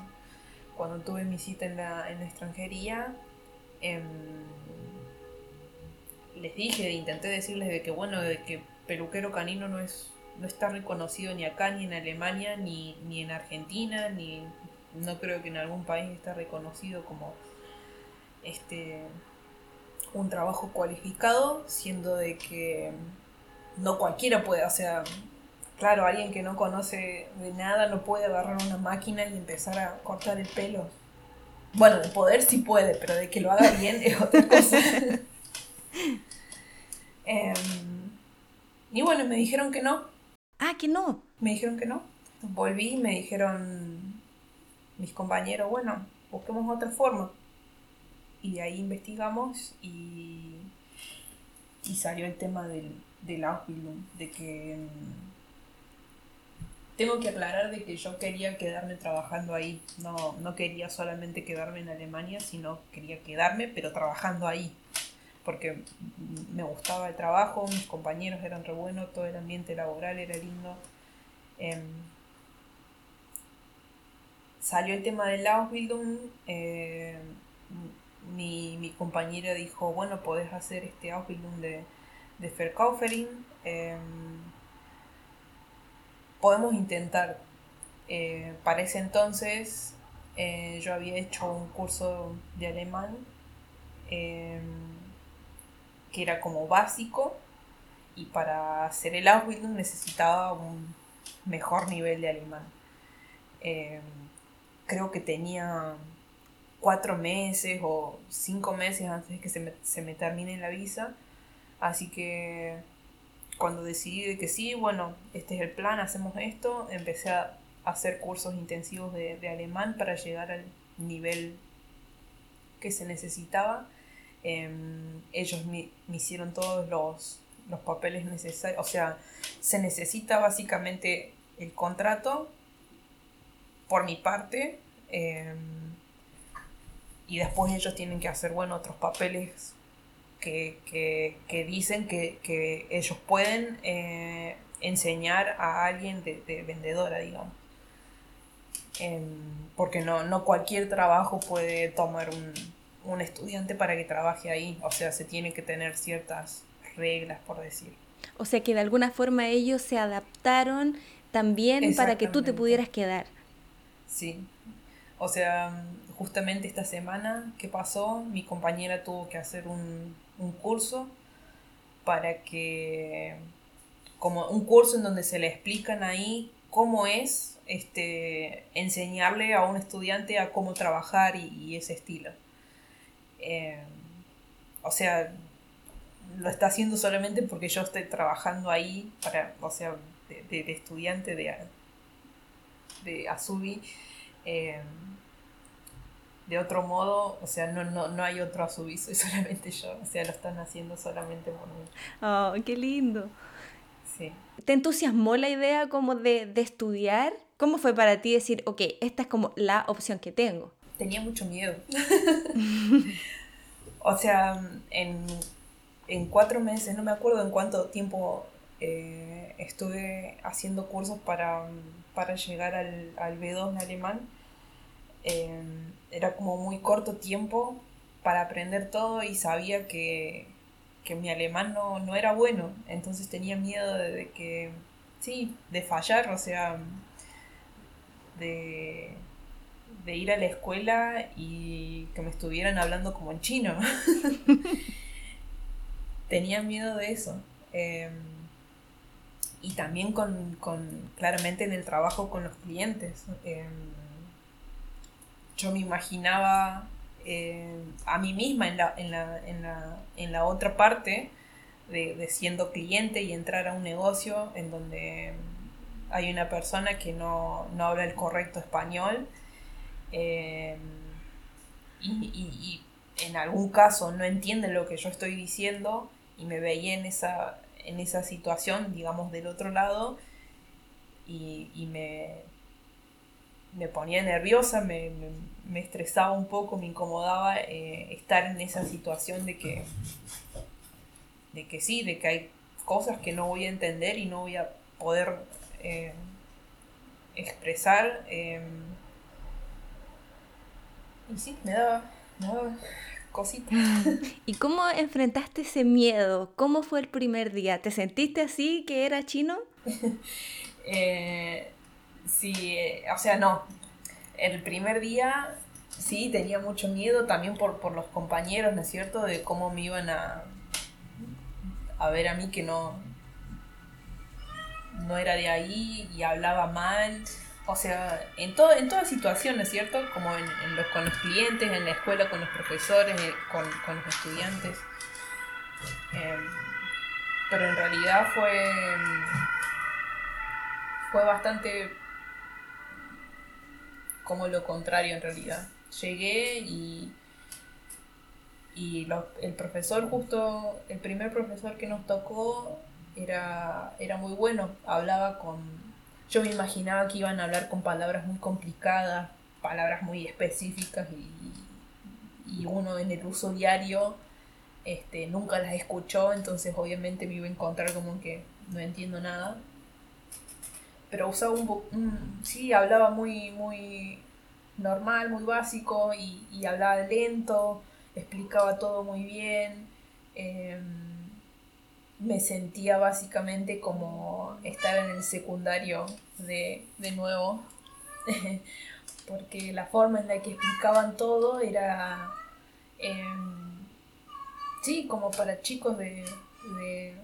Cuando tuve mi cita en la, en la extranjería, em, les dije, intenté decirles de que bueno, de que peluquero canino no es no está reconocido ni acá, ni en Alemania, ni, ni en Argentina, ni no creo que en algún país está reconocido como este un trabajo cualificado, siendo de que no cualquiera puede, o sea, claro, alguien que no conoce de nada no puede agarrar una máquina y empezar a cortar el pelo. Bueno, de poder sí puede, pero de que lo haga bien es otra cosa. Em, y bueno, me dijeron que no. Ah, que no. Me dijeron que no. Volví y me dijeron mis compañeros, bueno, busquemos otra forma. Y ahí investigamos y, y salió el tema del, del Ausbildung, de que mm, tengo que aclarar de que yo quería quedarme trabajando ahí, no, no quería solamente quedarme en Alemania, sino quería quedarme, pero trabajando ahí, porque me gustaba el trabajo, mis compañeros eran re buenos, todo el ambiente laboral era lindo. Em, salió el tema del Ausbildung, eh, mi, mi, compañera dijo, bueno, podés hacer este Ausbildung de, de Verkaufering. Em, podemos intentar. Eh, para ese entonces eh, yo había hecho un curso de alemán em, que era como básico y para hacer el Ausbildung necesitaba un mejor nivel de alemán. Em, creo que tenía cuatro meses o cinco meses antes de que se me, se me termine la visa. Así que cuando decidí que sí, bueno, este es el plan, hacemos esto, empecé a hacer cursos intensivos de, alemán para llegar al nivel que se necesitaba. Em, ellos me, hicieron todos los, los papeles necesarios, o sea, se necesita básicamente el contrato por mi parte. Em, y después ellos tienen que hacer, bueno, otros papeles que, dicen que, ellos pueden eh, enseñar a alguien de, vendedora, digamos. Em, porque no, no cualquier trabajo puede tomar un, un estudiante para que trabaje ahí. O sea, se tiene que tener ciertas reglas, por decir. O sea que de alguna forma ellos se adaptaron también para que tú te pudieras quedar. Sí, o sea, justamente esta semana que pasó, mi compañera tuvo que hacer un, curso para que, como un curso en donde se le explican ahí cómo es este, enseñarle a un estudiante a cómo trabajar y, ese estilo. Eh, o sea, lo está haciendo solamente porque yo estoy trabajando ahí para, o sea, de, estudiante de, de Azubi. Eh, de otro modo, o sea, no, no, no hay otro a su viso, y solamente yo, o sea, lo están haciendo solamente por mí. Oh, qué lindo. Sí. ¿Te entusiasmó la idea como de, de estudiar? ¿Cómo fue para ti decir, ok, esta es como la opción que tengo? Tenía mucho miedo. o sea, en, en, cuatro meses, no me acuerdo en cuánto tiempo eh, estuve haciendo cursos para, para llegar al, al B2 en alemán Em, era como muy corto tiempo para aprender todo y sabía que, mi alemán no, era bueno, entonces tenía miedo de, que, sí, de fallar, o sea, de, ir a la escuela y que me estuvieran hablando como en chino. tenía miedo de eso. Em, y también con, claramente en el trabajo con los clientes. Em, yo me imaginaba eh, a mí misma en la, en, la, en, la, en la, otra parte de, siendo cliente y entrar a un negocio en donde hay una persona que no, habla el correcto español eh, y, en algún caso no entiende lo que yo estoy diciendo y me veía en esa, en esa situación, digamos, del otro lado y, me, me ponía nerviosa, me, estresaba un poco, me incomodaba eh, estar en esa situación de que de que sí, de que hay cosas que no voy a entender y no voy a poder eh, expresar. Em, y sí, me daba, me daba cositas. ¿Y cómo enfrentaste ese miedo? ¿Cómo fue el primer día? ¿Te sentiste así que era chino? eh, sí, eh, o sea, no. El primer día sí tenía mucho miedo también por, por los compañeros, ¿no es cierto? De cómo me iban a, a ver a mí que no, no era de ahí y hablaba mal. O sea, en, todo, en todas situaciones, ¿cierto? Como en, los, con los clientes, en la escuela, con los profesores, eh, con, los estudiantes. Em, pero en realidad fue, fue bastante como lo contrario en realidad. Llegué y y el profesor justo, el primer profesor que nos tocó era, era muy bueno, hablaba con... Yo me imaginaba que iban a hablar con palabras muy complicadas, palabras muy específicas y, y uno en el uso diario este, nunca las escuchó, entonces obviamente me iba a encontrar como que no entiendo nada. Pero usaba un, sí, hablaba muy, muy normal, muy básico y, y hablaba lento explicaba todo muy bien. Em, me sentía básicamente como estar en el secundario de, nuevo, porque la forma en la que explicaban todo era, em, sí, como para chicos de, de,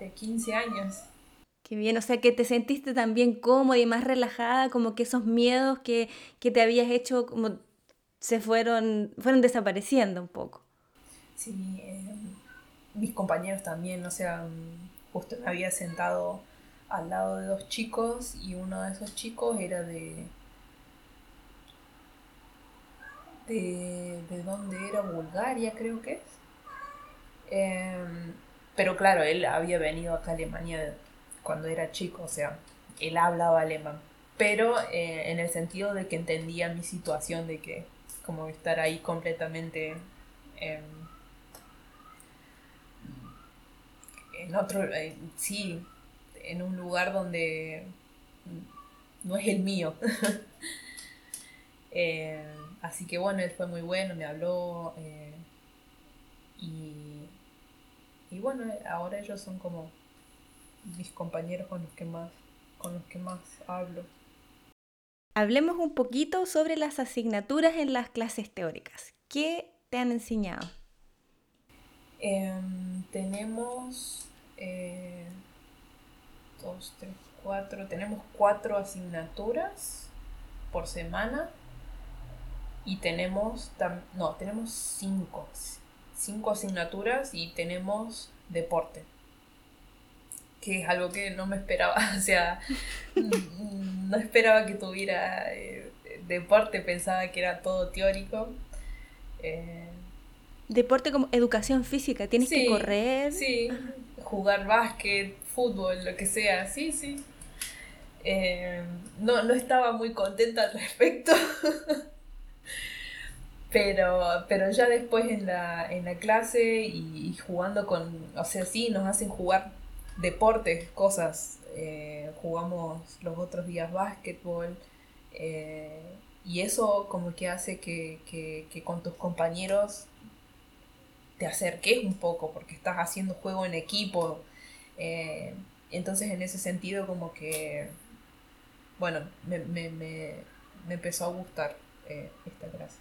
de 15 años. Qué bien, o sea que te sentiste también cómoda y más relajada, como que esos miedos que, que te habías hecho como se fueron, fueron desapareciendo un poco. Sí, eh, mis compañeros también, o sea, justo me había sentado al lado de dos chicos y uno de esos chicos era de... ¿De, de dónde era? Bulgaria creo que es. Em, pero claro, él había venido acá a Alemania cuando era chico, o sea, él hablaba alemán, pero eh, en el sentido de que entendía mi situación de que como estar ahí completamente em, en otro, eh, sí, en un lugar donde no es el mío. Eh, así que bueno, él fue muy bueno, me habló eh, y, y bueno, ahora ellos son como mis compañeros con los que más, con los que más hablo. Hablemos un poquito sobre las asignaturas en las clases teóricas. ¿Qué te han enseñado? Em, tenemos eh, dos, tres, cuatro. Tenemos cuatro asignaturas por semana. Y tenemos, no, tenemos cinco. Cinco asignaturas y tenemos deporte que es algo que no me esperaba, o sea, no esperaba que tuviera eh, deporte, pensaba que era todo teórico. Eh, deporte como educación física, tienes que correr. Sí, jugar básquet, fútbol, lo que sea, sí, sí. Eh, no, no estaba muy contenta al respecto. pero, pero ya después en la, en la clase y, jugando con, o sea, sí, nos hacen jugar deportes, cosas. Eh, jugamos los otros días básquetbol. Eh, y eso como que hace que, con tus compañeros te acerques un poco porque estás haciendo juego en equipo. Eh, entonces en ese sentido como que, bueno, me, me empezó a gustar esta clase.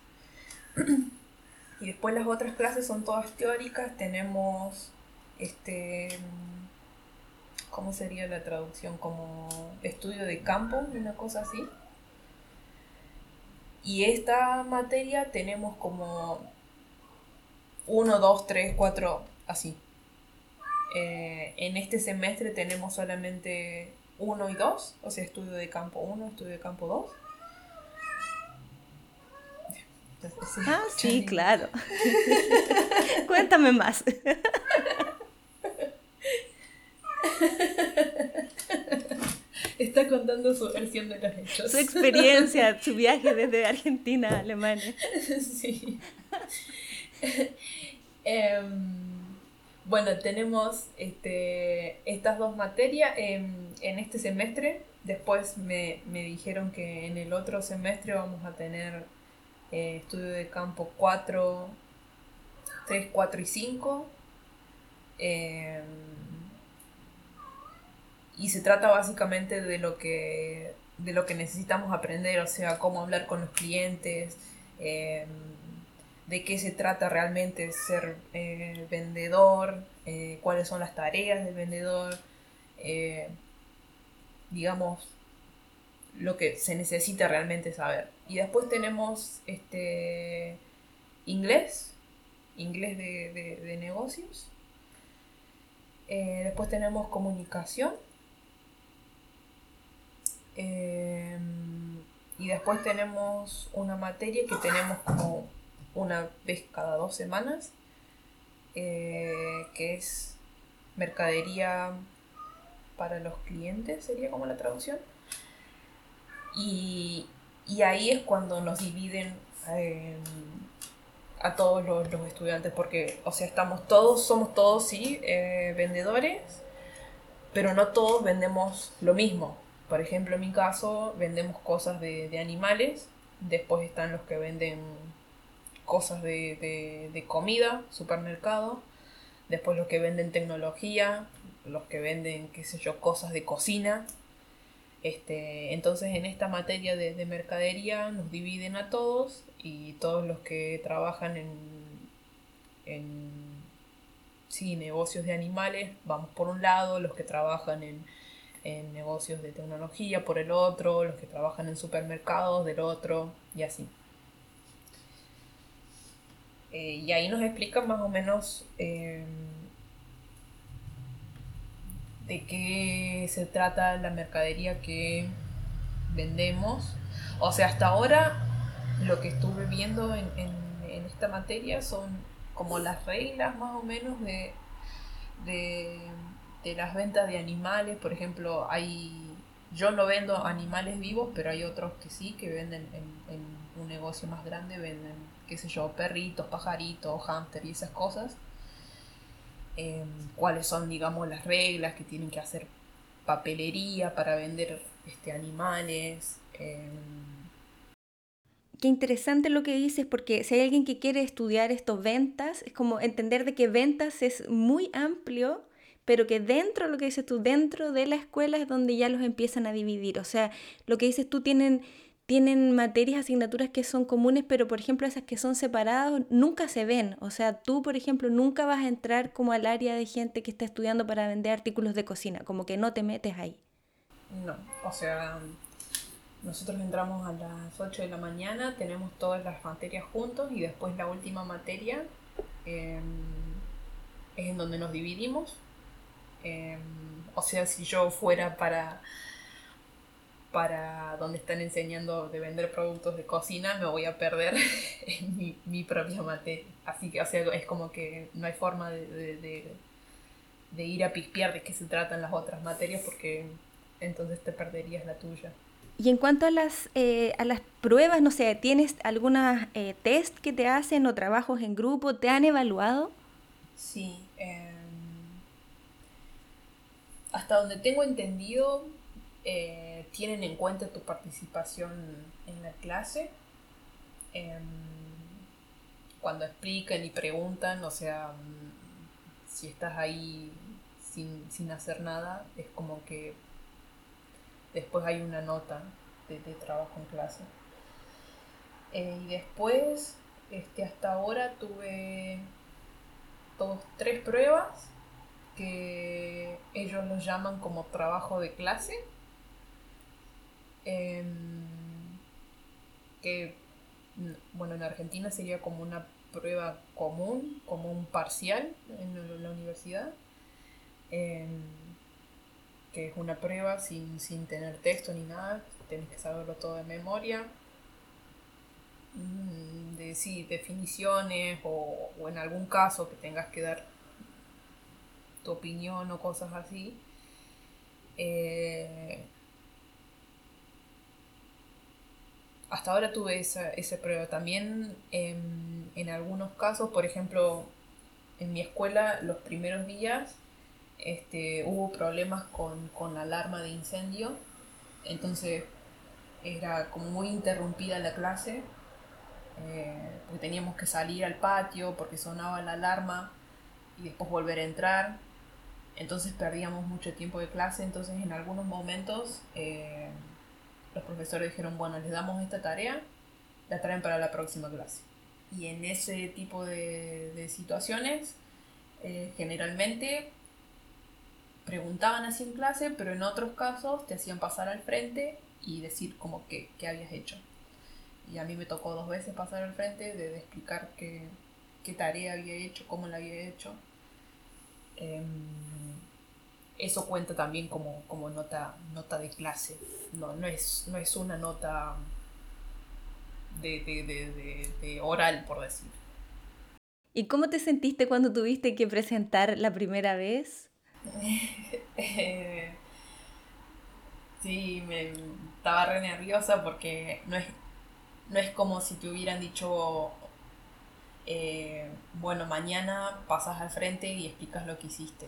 y después las otras clases son todas teóricas. Tenemos este ¿cómo sería la traducción? Como estudio de campo, una cosa así. Y esta materia tenemos como 1, 2, 3, 4, así. Eh, en este semestre tenemos solamente uno y dos, o sea, estudio de campo 1, estudio de campo 2. ah, sí, claro. Cuéntame más. Está contando su versión de los hechos. Su experiencia, su viaje desde Argentina a Alemania. Sí. Em, bueno, tenemos este, estas dos materias en, este semestre. Después me, dijeron que en el otro semestre vamos a tener eh, estudio de campo 4, 3, 4 y 5. y se trata básicamente de lo que de lo que necesitamos aprender, o sea, cómo hablar con los clientes, em, de qué se trata realmente ser eh, vendedor, eh, cuáles son las tareas del vendedor, eh, digamos, lo que se necesita realmente saber. Y después tenemos este inglés, inglés de, de negocios. después tenemos comunicación y después tenemos una materia que tenemos como una vez cada dos semanas, eh, que es mercadería para los clientes, sería como la traducción. Y, ahí es cuando nos dividen em, a todos los, estudiantes, porque, o sea, estamos todos, somos todos, sí, eh, vendedores, pero no todos vendemos lo mismo. Por ejemplo, en mi caso, vendemos cosas de, animales, después están los que venden cosas de, comida, supermercado, después los que venden tecnología, los que venden, qué sé yo, cosas de cocina. Este, entonces en esta materia de, mercadería nos dividen a todos y todos los que trabajan en, en sí, negocios de animales, vamos por un lado, los que trabajan en en negocios de tecnología por el otro, los que trabajan en supermercados del otro y así. Eh, y ahí nos explican más o menos em, de qué se trata la mercadería que vendemos. O sea, hasta ahora lo que estuve viendo en, en esta materia son como las reglas más o menos de, de de las ventas de animales, por ejemplo, hay yo no vendo animales vivos, pero hay otros que sí, que venden en, un negocio más grande, venden, qué sé yo, perritos, pajaritos, hámster y esas cosas. Em, cuáles son, digamos, las reglas que tienen que hacer papelería para vender este, animales. Em. Qué interesante lo que dices, porque si hay alguien que quiere estudiar estos ventas, es como entender de que ventas es muy amplio pero que dentro, lo que dices tú, dentro de la escuela es donde ya los empiezan a dividir. O sea, lo que dices tú tienen, tienen materias, asignaturas que son comunes, pero por ejemplo esas que son separadas nunca se ven. O sea, tú, por ejemplo, nunca vas a entrar como al área de gente que está estudiando para vender artículos de cocina, como que no te metes ahí. No, o sea, nosotros entramos a las 8 de la mañana, tenemos todas las materias juntos y después la última materia em, es en donde nos dividimos Em, o sea, si yo fuera para, para donde están enseñando de vender productos de cocina, me voy a perder en mi, propia materia. Así que, o sea, es como que no hay forma de, de, ir a pispear de qué se tratan las otras materias porque entonces te perderías la tuya. Y en cuanto a las, eh, a las pruebas, no sé, ¿tienes algunas eh, test que te hacen o trabajos en grupo? ¿Te han evaluado? Sí. Eh, hasta donde tengo entendido, eh, tienen en cuenta tu participación en la clase. Em, cuando explican y preguntan, o sea, mm, si estás ahí sin, hacer nada, es como que después hay una nota de, trabajo en clase. Eh, y después, este, hasta ahora tuve dos, tres pruebas que ellos lo llaman como trabajo de clase, em, que bueno, en Argentina sería como una prueba común, como un parcial en la universidad. em, que es una prueba sin, tener texto ni nada, tienes que saberlo todo de memoria. Mm, de sí, definiciones o, o en algún caso que tengas que dar tu opinión o cosas así. Eh, hasta ahora tuve esa, prueba. También en, algunos casos, por ejemplo, en mi escuela los primeros días este, hubo problemas con, la alarma de incendio. Entonces era como muy interrumpida la clase. Eh, porque teníamos que salir al patio porque sonaba la alarma y después volver a entrar. Entonces perdíamos mucho tiempo de clase. Entonces en algunos momentos... Eh, los profesores dijeron, bueno, les damos esta tarea, la traen para la próxima clase. Y en ese tipo de, situaciones, eh, generalmente preguntaban así en clase, pero en otros casos te hacían pasar al frente y decir como que qué habías hecho. Y a mí me tocó dos veces pasar al frente de, explicar qué, tarea había hecho, cómo la había hecho. Em, eso cuenta también como, como nota, nota de clase. No, no, es, no es una nota de, oral, por decir. ¿Y cómo te sentiste cuando tuviste que presentar la primera vez? sí, me estaba re nerviosa porque no es, no es como si te hubieran dicho, eh, bueno, mañana pasas al frente y explicas lo que hiciste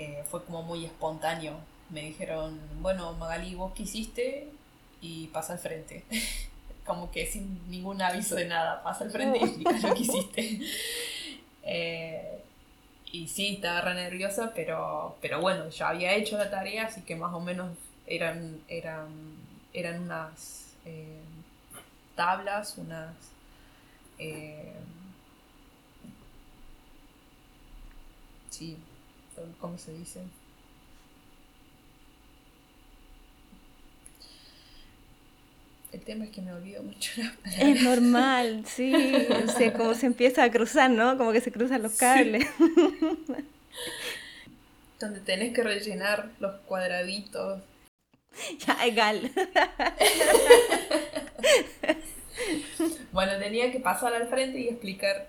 eh, fue como muy espontáneo. Me dijeron, bueno, Magali, vos qué hiciste y pasa al frente. como que sin ningún aviso de nada, pasa al frente y explica lo que hiciste. Eh, y sí, estaba re nerviosa, pero, pero bueno, ya había hecho la tarea, así que más o menos eran, eran, eran unas eh, tablas, unas... sí, ¿cómo se dice? El tema es que me olvido mucho la palabra. Es normal, sí. O sea, como se empieza a cruzar, ¿no? Como que se cruzan los cables. Donde tenés que rellenar los cuadraditos. Ya, egal. bueno, tenía que pasar al frente y explicar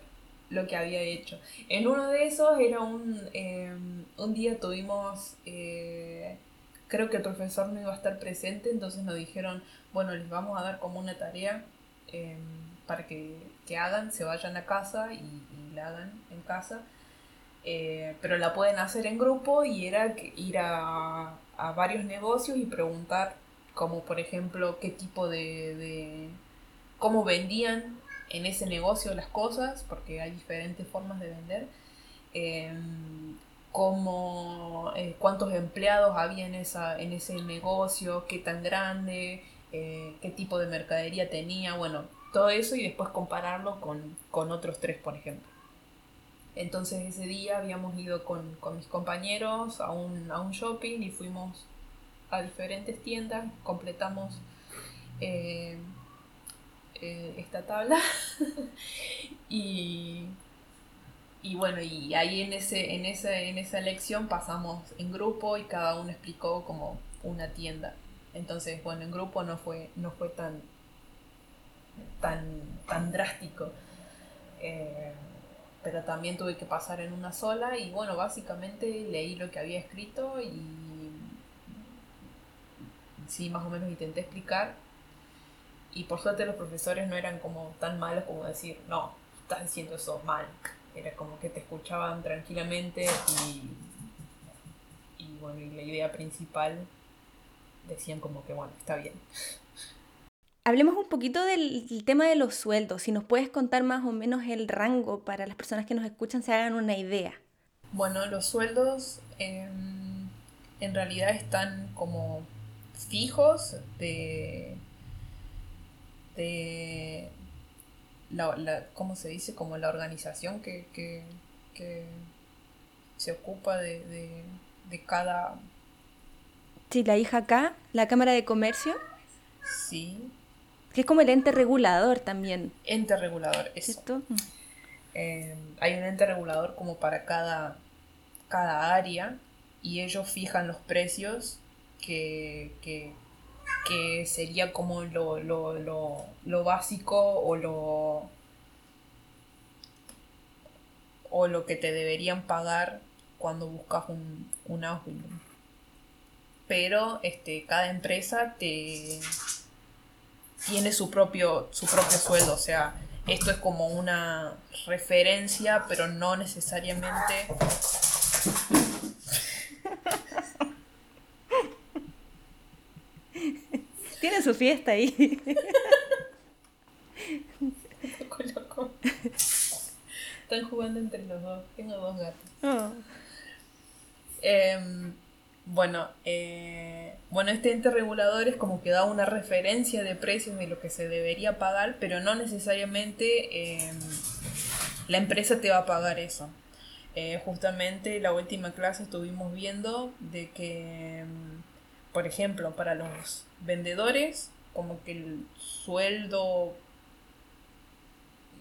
lo que había hecho. En uno de esos era un, em, un día tuvimos, eh, creo que el profesor no iba a estar presente, entonces nos dijeron, bueno, les vamos a dar como una tarea em, para que, hagan, se vayan a casa y, la hagan en casa. Eh, pero la pueden hacer en grupo y era ir a, a varios negocios y preguntar como por ejemplo qué tipo de, de cómo vendían en ese negocio las cosas, porque hay diferentes formas de vender, em, como eh, cuántos empleados había en, esa, en ese negocio, qué tan grande, eh, qué tipo de mercadería tenía, bueno, todo eso y después compararlo con, otros tres, por ejemplo. Entonces ese día habíamos ido con, mis compañeros a un, a un shopping y fuimos a diferentes tiendas, completamos eh, esta tabla. y, y bueno, y ahí en, ese, en, ese, en esa lección pasamos en grupo y cada uno explicó como una tienda. Entonces, bueno, en grupo no fue, no fue tan, tan, tan drástico. Eh, pero también tuve que pasar en una sola y bueno, básicamente leí lo que había escrito y sí, más o menos intenté explicar y por suerte los profesores no eran como tan malos como decir, no, estás diciendo eso mal. Era como que te escuchaban tranquilamente y, y bueno, y la idea principal decían como que bueno, está bien. Hablemos un poquito del tema de los sueldos, si nos puedes contar más o menos el rango para las personas que nos escuchan se hagan una idea. Bueno, los sueldos em, en realidad están como fijos de de la, la, ¿cómo se dice? Como la organización que, que, se ocupa de, cada... Sí, la hija acá, la Cámara de Comercio. Sí. Que es como el ente regulador también. Ente regulador, eso. Eh, hay un ente regulador como para cada, cada área. y ellos fijan los precios que, que, que sería como lo, lo, lo, lo básico o lo o lo que te deberían pagar cuando buscas un, un Pero este, cada empresa te tiene su propio, su propio sueldo. O sea, esto es como una referencia, pero no necesariamente. Su fiesta ahí. Están jugando entre los dos. Tengo dos gatos. Oh. Em, bueno, eh, bueno, este ente regulador es como que da una referencia de precios de lo que se debería pagar, pero no necesariamente em, la empresa te va a pagar eso. Eh, justamente la última clase estuvimos viendo de que, em, por ejemplo, para los vendedores, como que el sueldo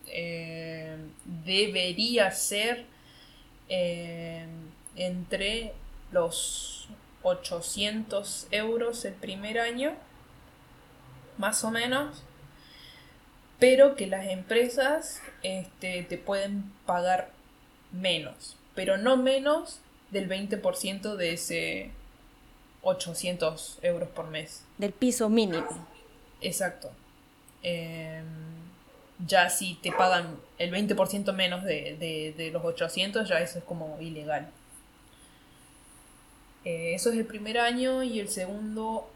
eh, debería ser eh, entre los 800 euros el primer año, más o menos, pero que las empresas este, te pueden pagar menos, pero no menos del 20% de ese 800 euros por mes. Del piso mínimo. Exacto. Em, ya si te pagan el 20% menos de, los 800, ya eso es como ilegal. Eh, eso es el primer año y el segundo...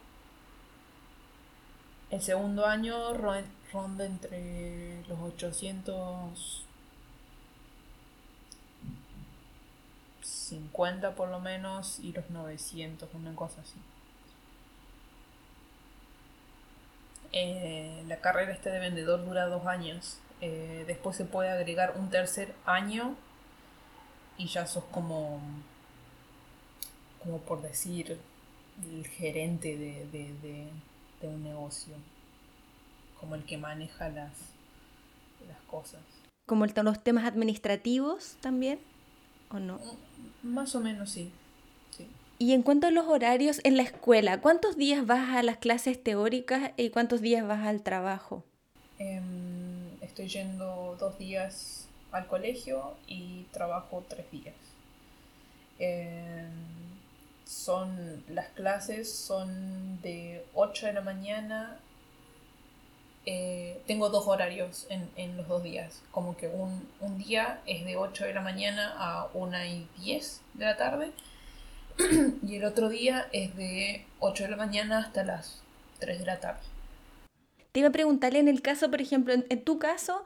El segundo año ronda entre los 850 por lo menos y los 900, una cosa así. Eh, la carrera este de vendedor dura dos años. Eh, después se puede agregar un tercer año y ya sos como, como por decir, el gerente de, un negocio, como el que maneja las, las cosas. ¿Como los temas administrativos también? ¿O no? Más o menos sí. Y en cuanto a los horarios en la escuela, ¿cuántos días vas a las clases teóricas y cuántos días vas al trabajo? Em, estoy yendo dos días al colegio y trabajo tres días. Em, son las clases son de 8 de la mañana. Eh, tengo dos horarios en, en, los dos días. Como que un, un día es de 8 de la mañana a 1 y 10 de la tarde y el otro día es de 8 de la mañana hasta las 3 de la tarde. Te iba a preguntarle en el caso, por ejemplo, en, tu caso,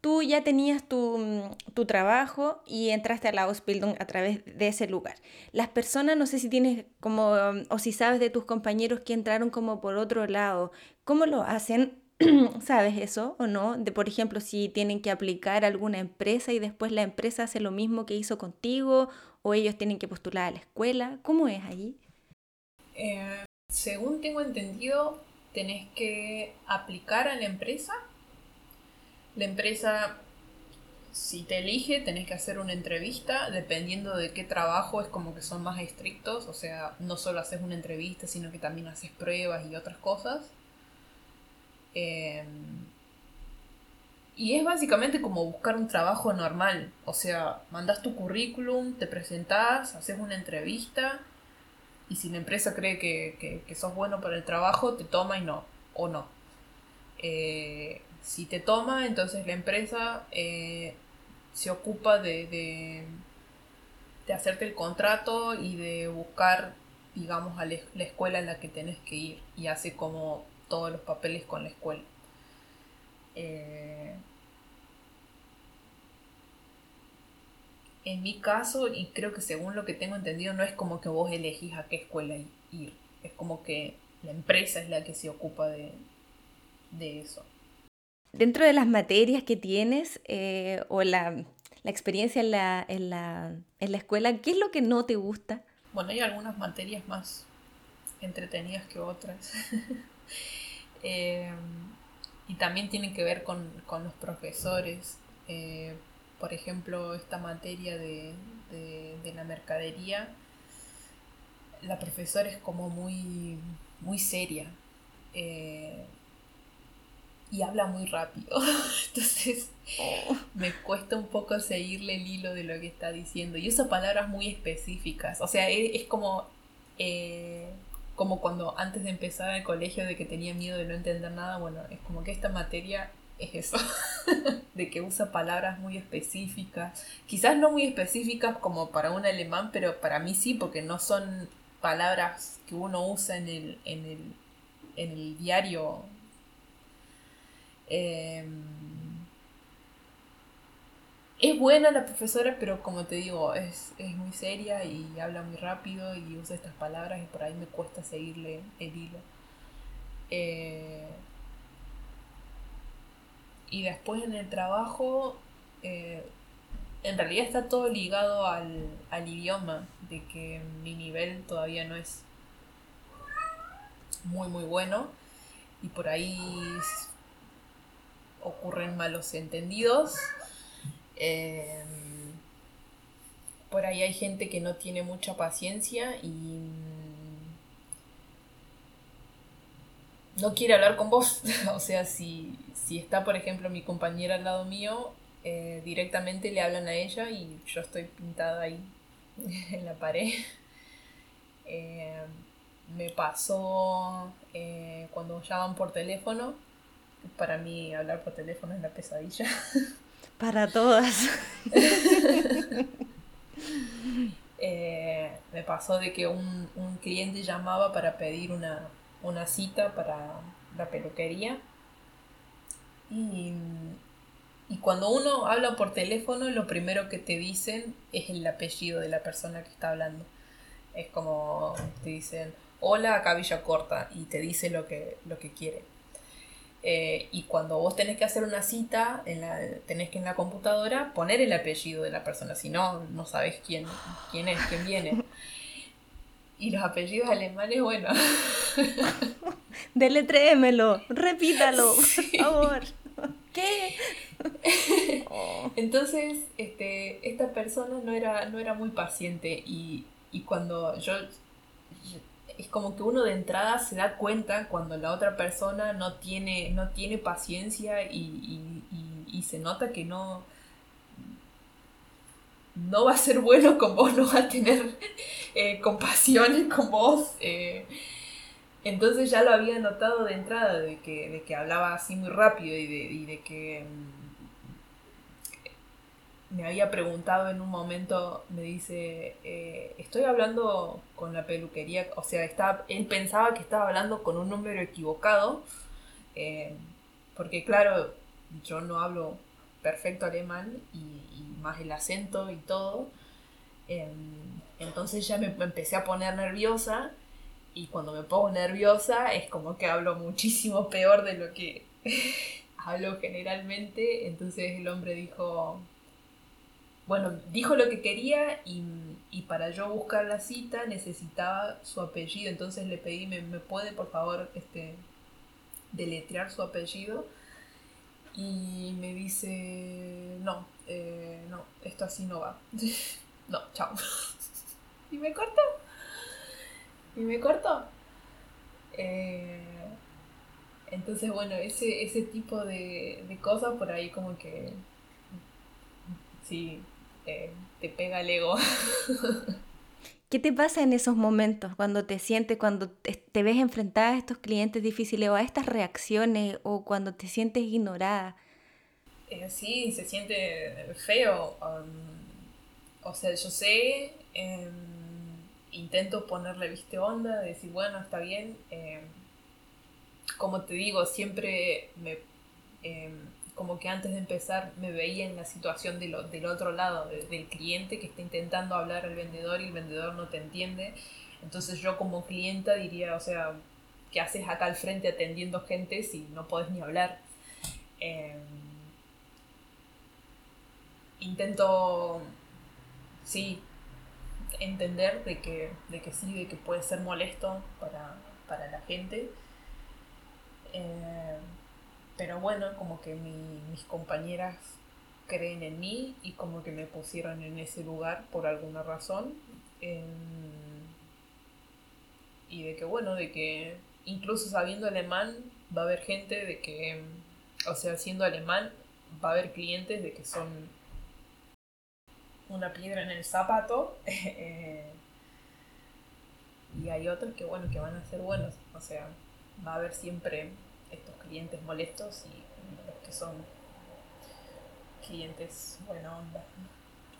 tú ya tenías tu, tu, trabajo y entraste a la Ausbildung a través de ese lugar. Las personas, no sé si tienes como, o si sabes de tus compañeros que entraron como por otro lado, ¿cómo lo hacen? ¿Sabes eso o no? De, por ejemplo, si tienen que aplicar a alguna empresa y después la empresa hace lo mismo que hizo contigo o ellos tienen que postular a la escuela. ¿Cómo es allí? Eh, según tengo entendido, tenés que aplicar a la empresa. La empresa, si te elige, tenés que hacer una entrevista. Dependiendo de qué trabajo, es como que son más estrictos. O sea, no solo haces una entrevista, sino que también haces pruebas y otras cosas. Eh, y es básicamente como buscar un trabajo normal. O sea, mandas tu currículum, te presentás, haces una entrevista y si la empresa cree que, sos bueno para el trabajo, te toma y no, o no. Eh, si te toma, entonces la empresa eh, se ocupa de, de, de, hacerte el contrato y de buscar, digamos, a la escuela en la que tenés que ir y hace como todos los papeles con la escuela. Eh, en mi caso, y creo que según lo que tengo entendido, no es como que vos elegís a qué escuela ir. Es como que la empresa es la que se ocupa de, eso. Dentro de las materias que tienes eh, o la, experiencia en la, en, la, en la escuela, ¿qué es lo que no te gusta? Bueno, hay algunas materias más entretenidas que otras. eh, y también tiene que ver con, los profesores. Eh, por ejemplo, esta materia de, la mercadería la profesora es como muy, muy seria. Eh, y habla muy rápido. Entonces oh. me cuesta un poco seguirle el hilo de lo que está diciendo. Y usa palabras muy específicas. O sea, es, como, eh, como cuando antes de empezar el colegio de que tenía miedo de no entender nada. Bueno, es como que esta materia es eso. de que usa palabras muy específicas. Quizás no muy específicas como para un alemán, pero para mí sí, porque no son palabras que uno usa en el, en el, en el diario Em, es buena la profesora, pero como te digo, es, muy seria y habla muy rápido y usa estas palabras y por ahí me cuesta seguirle el hilo. Eh, y después en el trabajo, eh, en realidad está todo ligado al, al idioma, de que mi nivel todavía no es muy muy bueno y por ahí ocurren malos entendidos. Em, por ahí hay gente que no tiene mucha paciencia y mm, no quiere hablar con vos. o sea, si, está, por ejemplo, mi compañera al lado mío, eh, directamente le hablan a ella y yo estoy pintada ahí en la pared. Em, me pasó eh, cuando llaman por teléfono para mí hablar por teléfono es la pesadilla. Para todas. Eh, me pasó de que un, cliente llamaba para pedir una, cita para la peluquería. Y, y, cuando uno habla por teléfono, lo primero que te dicen es el apellido de la persona que está hablando. Es como te dicen, hola, Villa Corta, y te dice lo que, lo que quiere. Eh, y cuando vos tenés que hacer una cita, en la, tenés que en la computadora poner el apellido de la persona, si no, no sabes quién, quién es, quién viene. Y los apellidos alemanes, bueno. Deletréemelo, repítalo, por favor. ¿Qué? Entonces, este, esta persona no era, no era muy paciente y, y cuando yo es como que uno de entrada se da cuenta cuando la otra persona no tiene, no tiene paciencia y, se nota que no, no va a ser bueno con vos, no va a tener eh, compasión con vos. Eh. entonces ya lo había notado de entrada, de que, de que hablaba así muy rápido y de, y de que mm, me había preguntado en un momento, me dice, eh, estoy hablando con la peluquería, o sea, está, él pensaba que estaba hablando con un número equivocado, eh, porque claro, yo no hablo perfecto alemán y, más el acento y todo, em, entonces ya me, me empecé a poner nerviosa y cuando me pongo nerviosa es como que hablo muchísimo peor de lo que hablo generalmente, entonces el hombre dijo, bueno, dijo lo que quería y, para yo buscar la cita necesitaba su apellido, entonces le pedí, ¿me, puede por favor este, deletrear su apellido? Y me dice, no, eh, no, esto así no va. no, chao. y me cortó. Y me cortó. Eh, entonces, bueno, ese, ese tipo de, de cosas por ahí como que sí, te pega el ego. ¿Qué te pasa en esos momentos cuando te sientes, cuando te, ves enfrentada a estos clientes difíciles o a estas reacciones o cuando te sientes ignorada? Eh, sí, se siente feo. Um, o sea, yo sé, em, intento ponerle, viste, onda, decir, bueno, está bien. Em, como te digo, siempre me em, como que antes de empezar me veía en la situación de del otro lado, del cliente que está intentando hablar al vendedor y el vendedor no te entiende. Entonces yo como clienta diría, o sea, ¿qué haces acá al frente atendiendo gente si no podés ni hablar? Em, intento, sí, entender de que, de que sí, de que puede ser molesto para, para la gente. Eh, pero bueno, como que mis compañeras creen en mí y como que me pusieron en ese lugar por alguna razón. Em, y de que, bueno, de que incluso sabiendo alemán va a haber gente de que, o sea, siendo alemán, va a haber clientes de que son una piedra en el zapato. Eh, y hay otros que, bueno, que van a ser buenos. O sea, va a haber siempre clientes molestos y los que son clientes buena onda.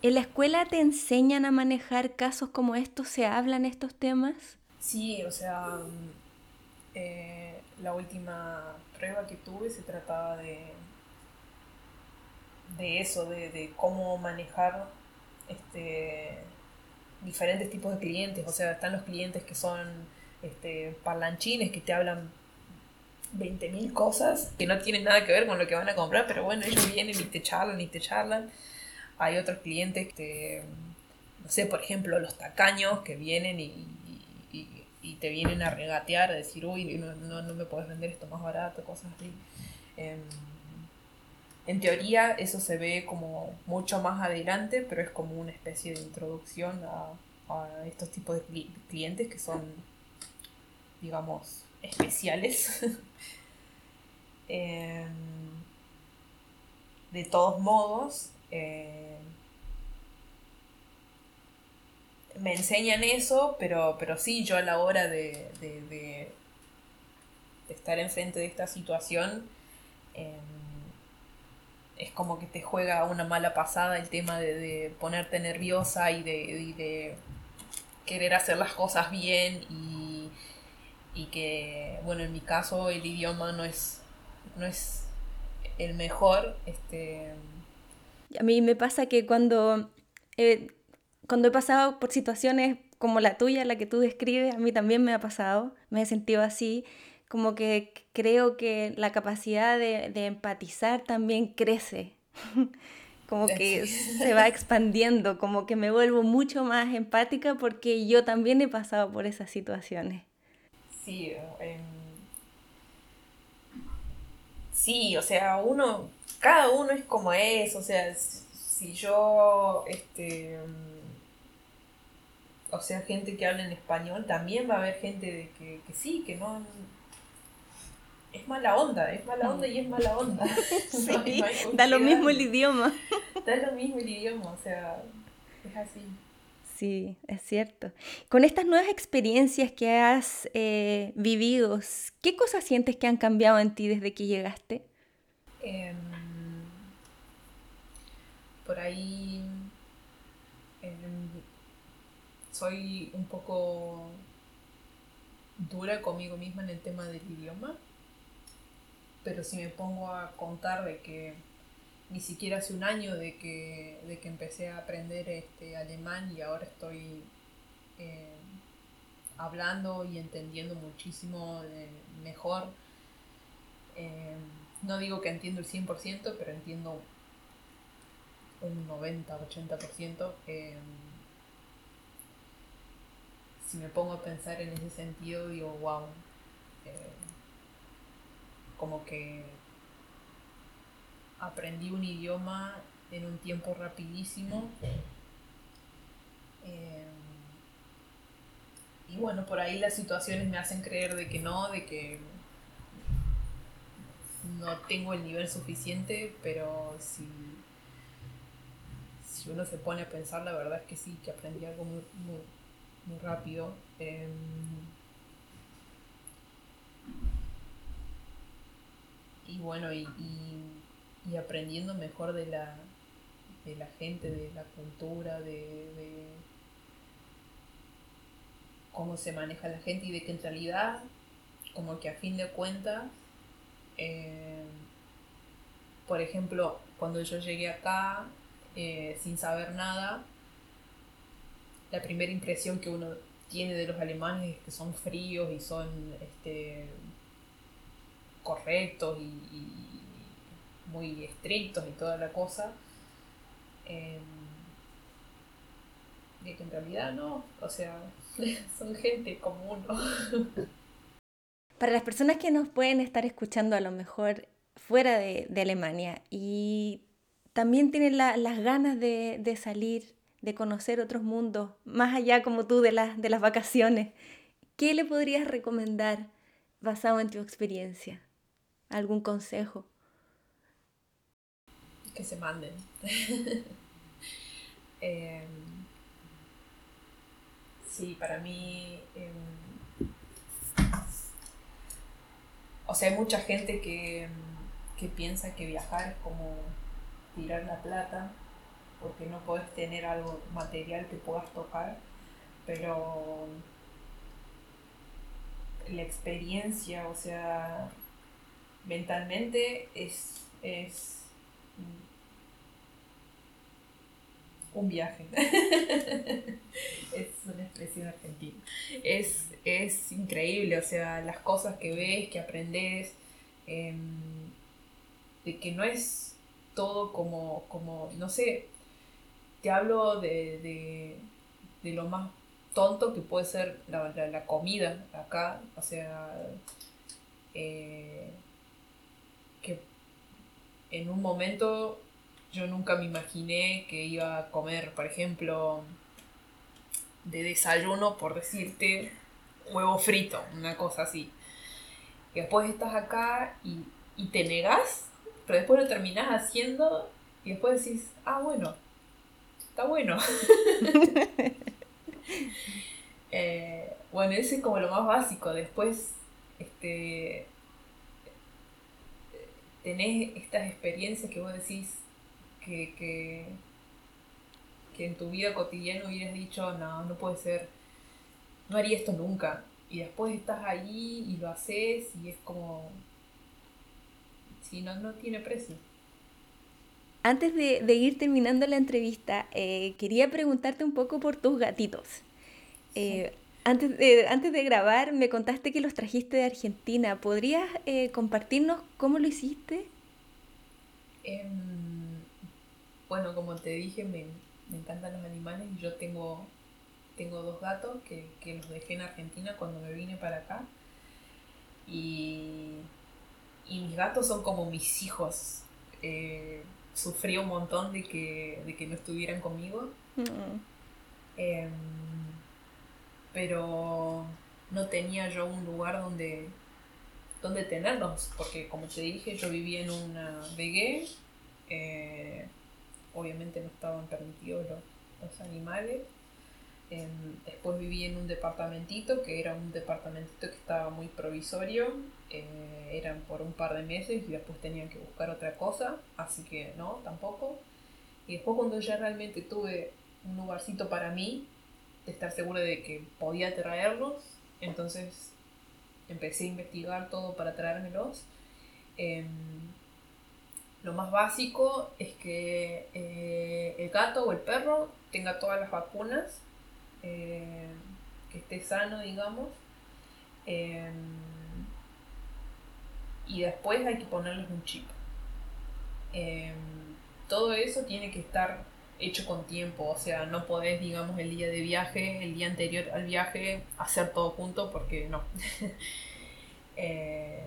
¿En la escuela te enseñan a manejar casos como estos? ¿Se hablan estos temas? Sí, o sea, eh, la última prueba que tuve se trataba de, de eso, de, de cómo manejar este, diferentes tipos de clientes. O sea, están los clientes que son este, parlanchines, que te hablan 20.000 cosas que no tienen nada que ver con lo que van a comprar, pero bueno, ellos vienen y te charlan y te charlan. Hay otros clientes que, no sé, por ejemplo, los tacaños que vienen y, te vienen a regatear, a decir, uy, no, no, me puedes vender esto más barato, cosas así. Em, en teoría eso se ve como mucho más adelante, pero es como una especie de introducción a, estos tipos de clientes que son, digamos, especiales. Em, de todos modos, eh, me enseñan eso, pero, pero sí, yo a la hora de, de, estar enfrente de esta situación, em, es como que te juega una mala pasada el tema de, ponerte nerviosa y de, querer hacer las cosas bien y, que, bueno, en mi caso el idioma no es, no es el mejor. Este... A mí me pasa que cuando, eh, cuando he pasado por situaciones como la tuya, la que tú describes, a mí también me ha pasado, me he sentido así como que creo que la capacidad de, empatizar también crece, como que se va expandiendo, como que me vuelvo mucho más empática porque yo también he pasado por esas situaciones. Sí, em, sí, o sea, uno, cada uno es como es, o sea, si yo, este, em, o sea, gente que habla en español, también va a haber gente de que, que sí, que no, es mala onda, es mala onda y es mala onda. da lo mismo el idioma. Da lo mismo el idioma, o sea, es así. Sí, es cierto. Con estas nuevas experiencias que has eh, vivido, ¿qué cosas sientes que han cambiado en ti desde que llegaste? Em, por ahí em, soy un poco dura conmigo misma en el tema del idioma pero si me pongo a contar de que ni siquiera hace un año de que, de que empecé a aprender este alemán y ahora estoy eh, hablando y entendiendo muchísimo mejor. Eh, no digo que entiendo el 100%, pero entiendo un 90, 80%. Eh, si me pongo a pensar en ese sentido, digo, wow como que aprendí un idioma en un tiempo rapidísimo. Eh, y bueno, por ahí las situaciones me hacen creer de que no, de que no tengo el nivel suficiente, pero si, si uno se pone a pensar, la verdad es que sí, que aprendí algo muy, muy, rápido. Em, y bueno, y, y, aprendiendo mejor de la, de la gente, de la cultura, de, cómo se maneja la gente y de que en realidad, como que a fin de cuentas, eh, por ejemplo, cuando yo llegué acá eh, sin saber nada, la primera impresión que uno tiene de los alemanes es que son fríos y son este, correctos y, muy estrictos y toda la cosa. Eh, que en realidad no, o sea, son gente común. Para las personas que nos pueden estar escuchando a lo mejor fuera de, Alemania y también tienen las ganas de, salir, de conocer otros mundos, más allá como tú de, de las vacaciones, ¿qué le podrías recomendar basado en tu experiencia? ¿Algún consejo? Que se manden. Em, sí, para mí... Em, o sea, hay mucha gente que, que piensa que viajar es como tirar la plata, porque no puedes tener algo material que puedas tocar, pero la experiencia, o sea, mentalmente es, es un viaje. es una expresión argentina. Es, es, increíble, o sea, las cosas que ves, que aprendes, em, de que no es todo como, como no sé, te hablo de, de lo más tonto que puede ser la, comida acá, o sea, eh, que en un momento yo nunca me imaginé que iba a comer, por ejemplo, de desayuno, por decirte, huevo frito, una cosa así. Y después estás acá y, y te negas, pero después lo terminás haciendo y después decís, ah, bueno, está bueno. Eh, bueno, ese es como lo más básico. Después, este, tenés estas experiencias que vos decís que, que, en tu vida cotidiana hubieras dicho, no, no puede ser, no haría esto nunca. Y después estás ahí y lo haces y es como, si no, no tiene precio. Antes de, ir terminando la entrevista, eh, quería preguntarte un poco por tus gatitos. Eh, antes, de, antes de grabar me contaste que los trajiste de Argentina. ¿Podrías eh, compartirnos cómo lo hiciste? Em, bueno, como te dije, me, encantan los animales y yo tengo, tengo dos gatos que, los dejé en Argentina cuando me vine para acá. Y, mis gatos son como mis hijos. Eh, sufrí un montón de que, de que no estuvieran conmigo. Mm. Em, pero no tenía yo un lugar donde, donde tenerlos, porque como te dije, yo vivía en una vegué, eh, obviamente no estaban permitidos los, animales. Em, después viví en un departamentito, que era un departamentito que estaba muy provisorio, eh, eran por un par de meses y después tenían que buscar otra cosa, así que no, tampoco. Y después cuando ya realmente tuve un lugarcito para mí, de estar segura de que podía traerlos. Entonces empecé a investigar todo para traérmelos. Em, lo más básico es que eh, el gato o el perro tenga todas las vacunas, em, que esté sano, digamos. Em, y después hay que ponerles un chip. todo eso tiene que estar hecho con tiempo, o sea, no podés, digamos, el día de viaje, el día anterior al viaje, hacer todo junto porque no. Eh,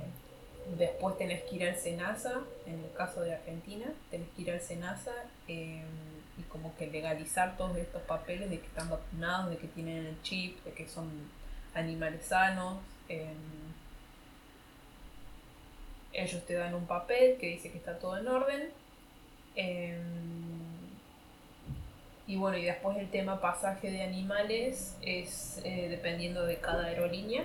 después tenés que ir al SENASA, en el caso de Argentina, tenés que ir al SENASA em, y como que legalizar todos estos papeles de que están vacunados, de que tienen el chip, de que son animales sanos. Em, ellos te dan un papel que dice que está todo en orden. Em, y bueno, y después el tema pasaje de animales es eh, dependiendo de cada aerolínea.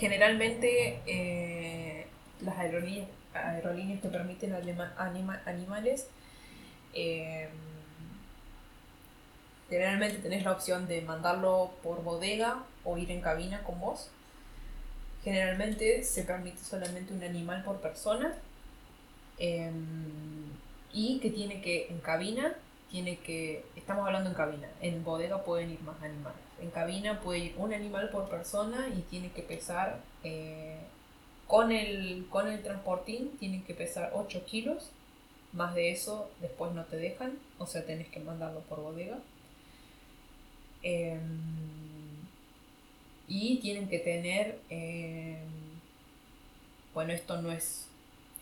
Generalmente eh, las aerolíneas, aerolíneas que permiten animales, eh, generalmente tenés la opción de mandarlo por bodega o ir en cabina con vos. Generalmente se permite solamente un animal por persona y que tiene que en cabina tiene que, estamos hablando en cabina, en bodega pueden ir más animales. En cabina puede ir un animal por persona y tiene que pesar, eh, con, el, con el transportín, tiene que pesar 8 kilos. Más de eso después no te dejan, o sea, tenés que mandarlo por bodega. Em, y tienen que tener, em, bueno, esto no es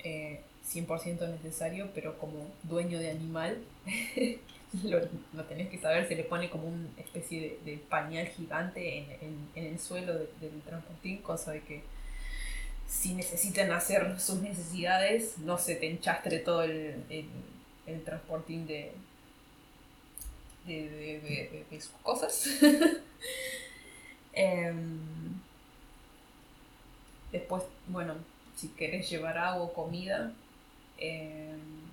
eh, 100% necesario, pero como dueño de animal, lo, tenés que saber, se le pone como una especie de, pañal gigante en, el suelo del transportín, cosa de que si necesitan hacer sus necesidades, no se te enchastre todo el, el, transportín de, de, sus cosas. Em, después, bueno, si querés llevar agua o comida, em,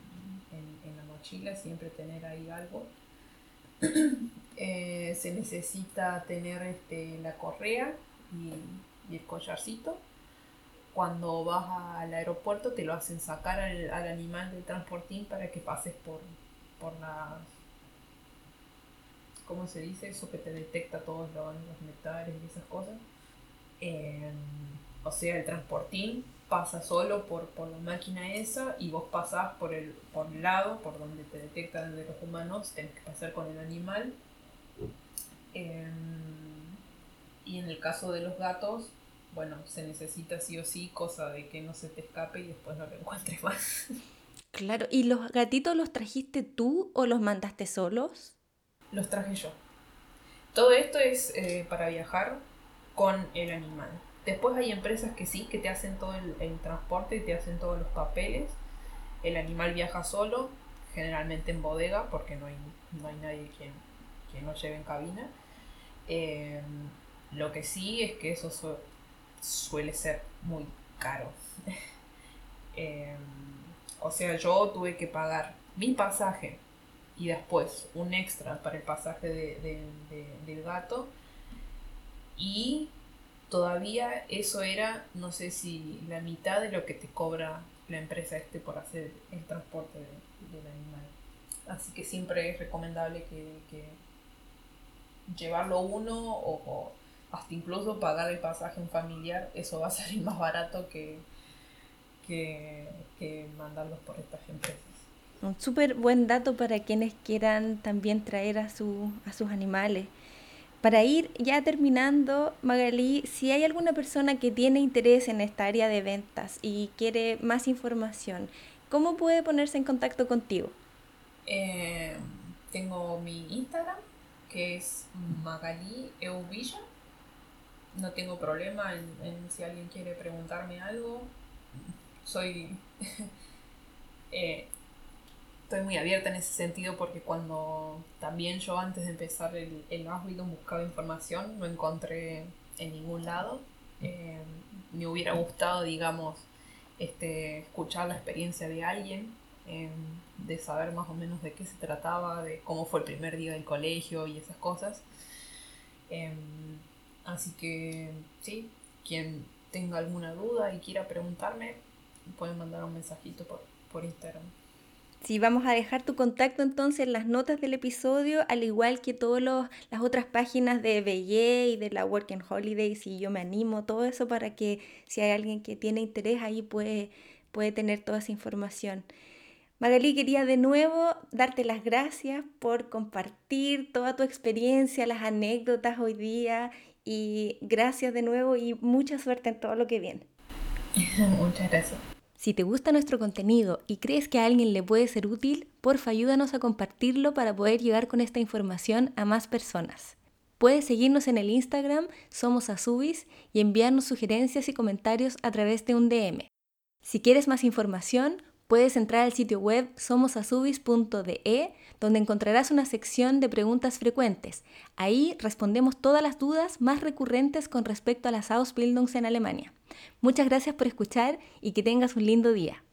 mochila, siempre tener ahí algo. Eh, se necesita tener este, la correa y, el collarcito. Cuando vas al aeropuerto te lo hacen sacar al, animal del transportín para que pases por, por la... ¿Cómo se dice? Eso que te detecta todos los, metales y esas cosas. Eh, o sea, el transportín pasa solo por, por la máquina esa y vos pasás por el, por el lado, por donde te detectan de los humanos, tenés que pasar con el animal. Em, y en el caso de los gatos, bueno, se necesita sí o sí cosa de que no se te escape y después no lo encuentres más. Claro, ¿y los gatitos los trajiste tú o los mandaste solos? Los traje yo. Todo esto es eh, para viajar con el animal. Después hay empresas que sí, que te hacen todo el, transporte y te hacen todos los papeles. El animal viaja solo, generalmente en bodega, porque no hay, no hay nadie quien, quien lo lleve en cabina. Em, lo que sí es que eso suele ser muy caro. Em, o sea, yo tuve que pagar mi pasaje y después un extra para el pasaje del gato y todavía eso era, no sé si la mitad de lo que te cobra la empresa este por hacer el transporte del animal. Así que siempre es recomendable que, llevarlo uno o, hasta incluso pagar el pasaje en familiar, eso va a salir más barato que, que, que mandarlos por estas empresas. Un súper buen dato para quienes quieran también traer a, su, a sus animales. Para ir ya terminando, Magalí, si hay alguna persona que tiene interés en esta área de ventas y quiere más información, ¿cómo puede ponerse en contacto contigo? Eh, tengo mi Instagram, que es Magalí Euvilla. No tengo problema en, si alguien quiere preguntarme algo. Soy eh, estoy muy abierta en ese sentido porque cuando también yo antes de empezar el, el buscaba información, no encontré en ningún lado. Eh, me hubiera gustado, digamos, este, escuchar la experiencia de alguien, eh, de saber más o menos de qué se trataba, de cómo fue el primer día del colegio y esas cosas. Eh, así que, sí, quien tenga alguna duda y quiera preguntarme, pueden mandar un mensajito por, por Instagram. Sí, vamos a dejar tu contacto entonces en las notas del episodio, al igual que todas las otras páginas de Belle y de la Working Holidays y yo me animo, todo eso para que si hay alguien que tiene interés ahí puede, puede tener toda esa información. Magali, quería de nuevo darte las gracias por compartir toda tu experiencia, las anécdotas hoy día y gracias de nuevo y mucha suerte en todo lo que viene. Muchas gracias. Si te gusta nuestro contenido y crees que a alguien le puede ser útil, porfa ayúdanos a compartirlo para poder llegar con esta información a más personas. Puedes seguirnos en el Instagram Somos Azubis y enviarnos sugerencias y comentarios a través de un DM. Si quieres más información, puedes entrar al sitio web somosazubis.de, donde encontrarás una sección de preguntas frecuentes. Ahí respondemos todas las dudas más recurrentes con respecto a las Ausbildungs en Alemania. Muchas gracias por escuchar y que tengas un lindo día.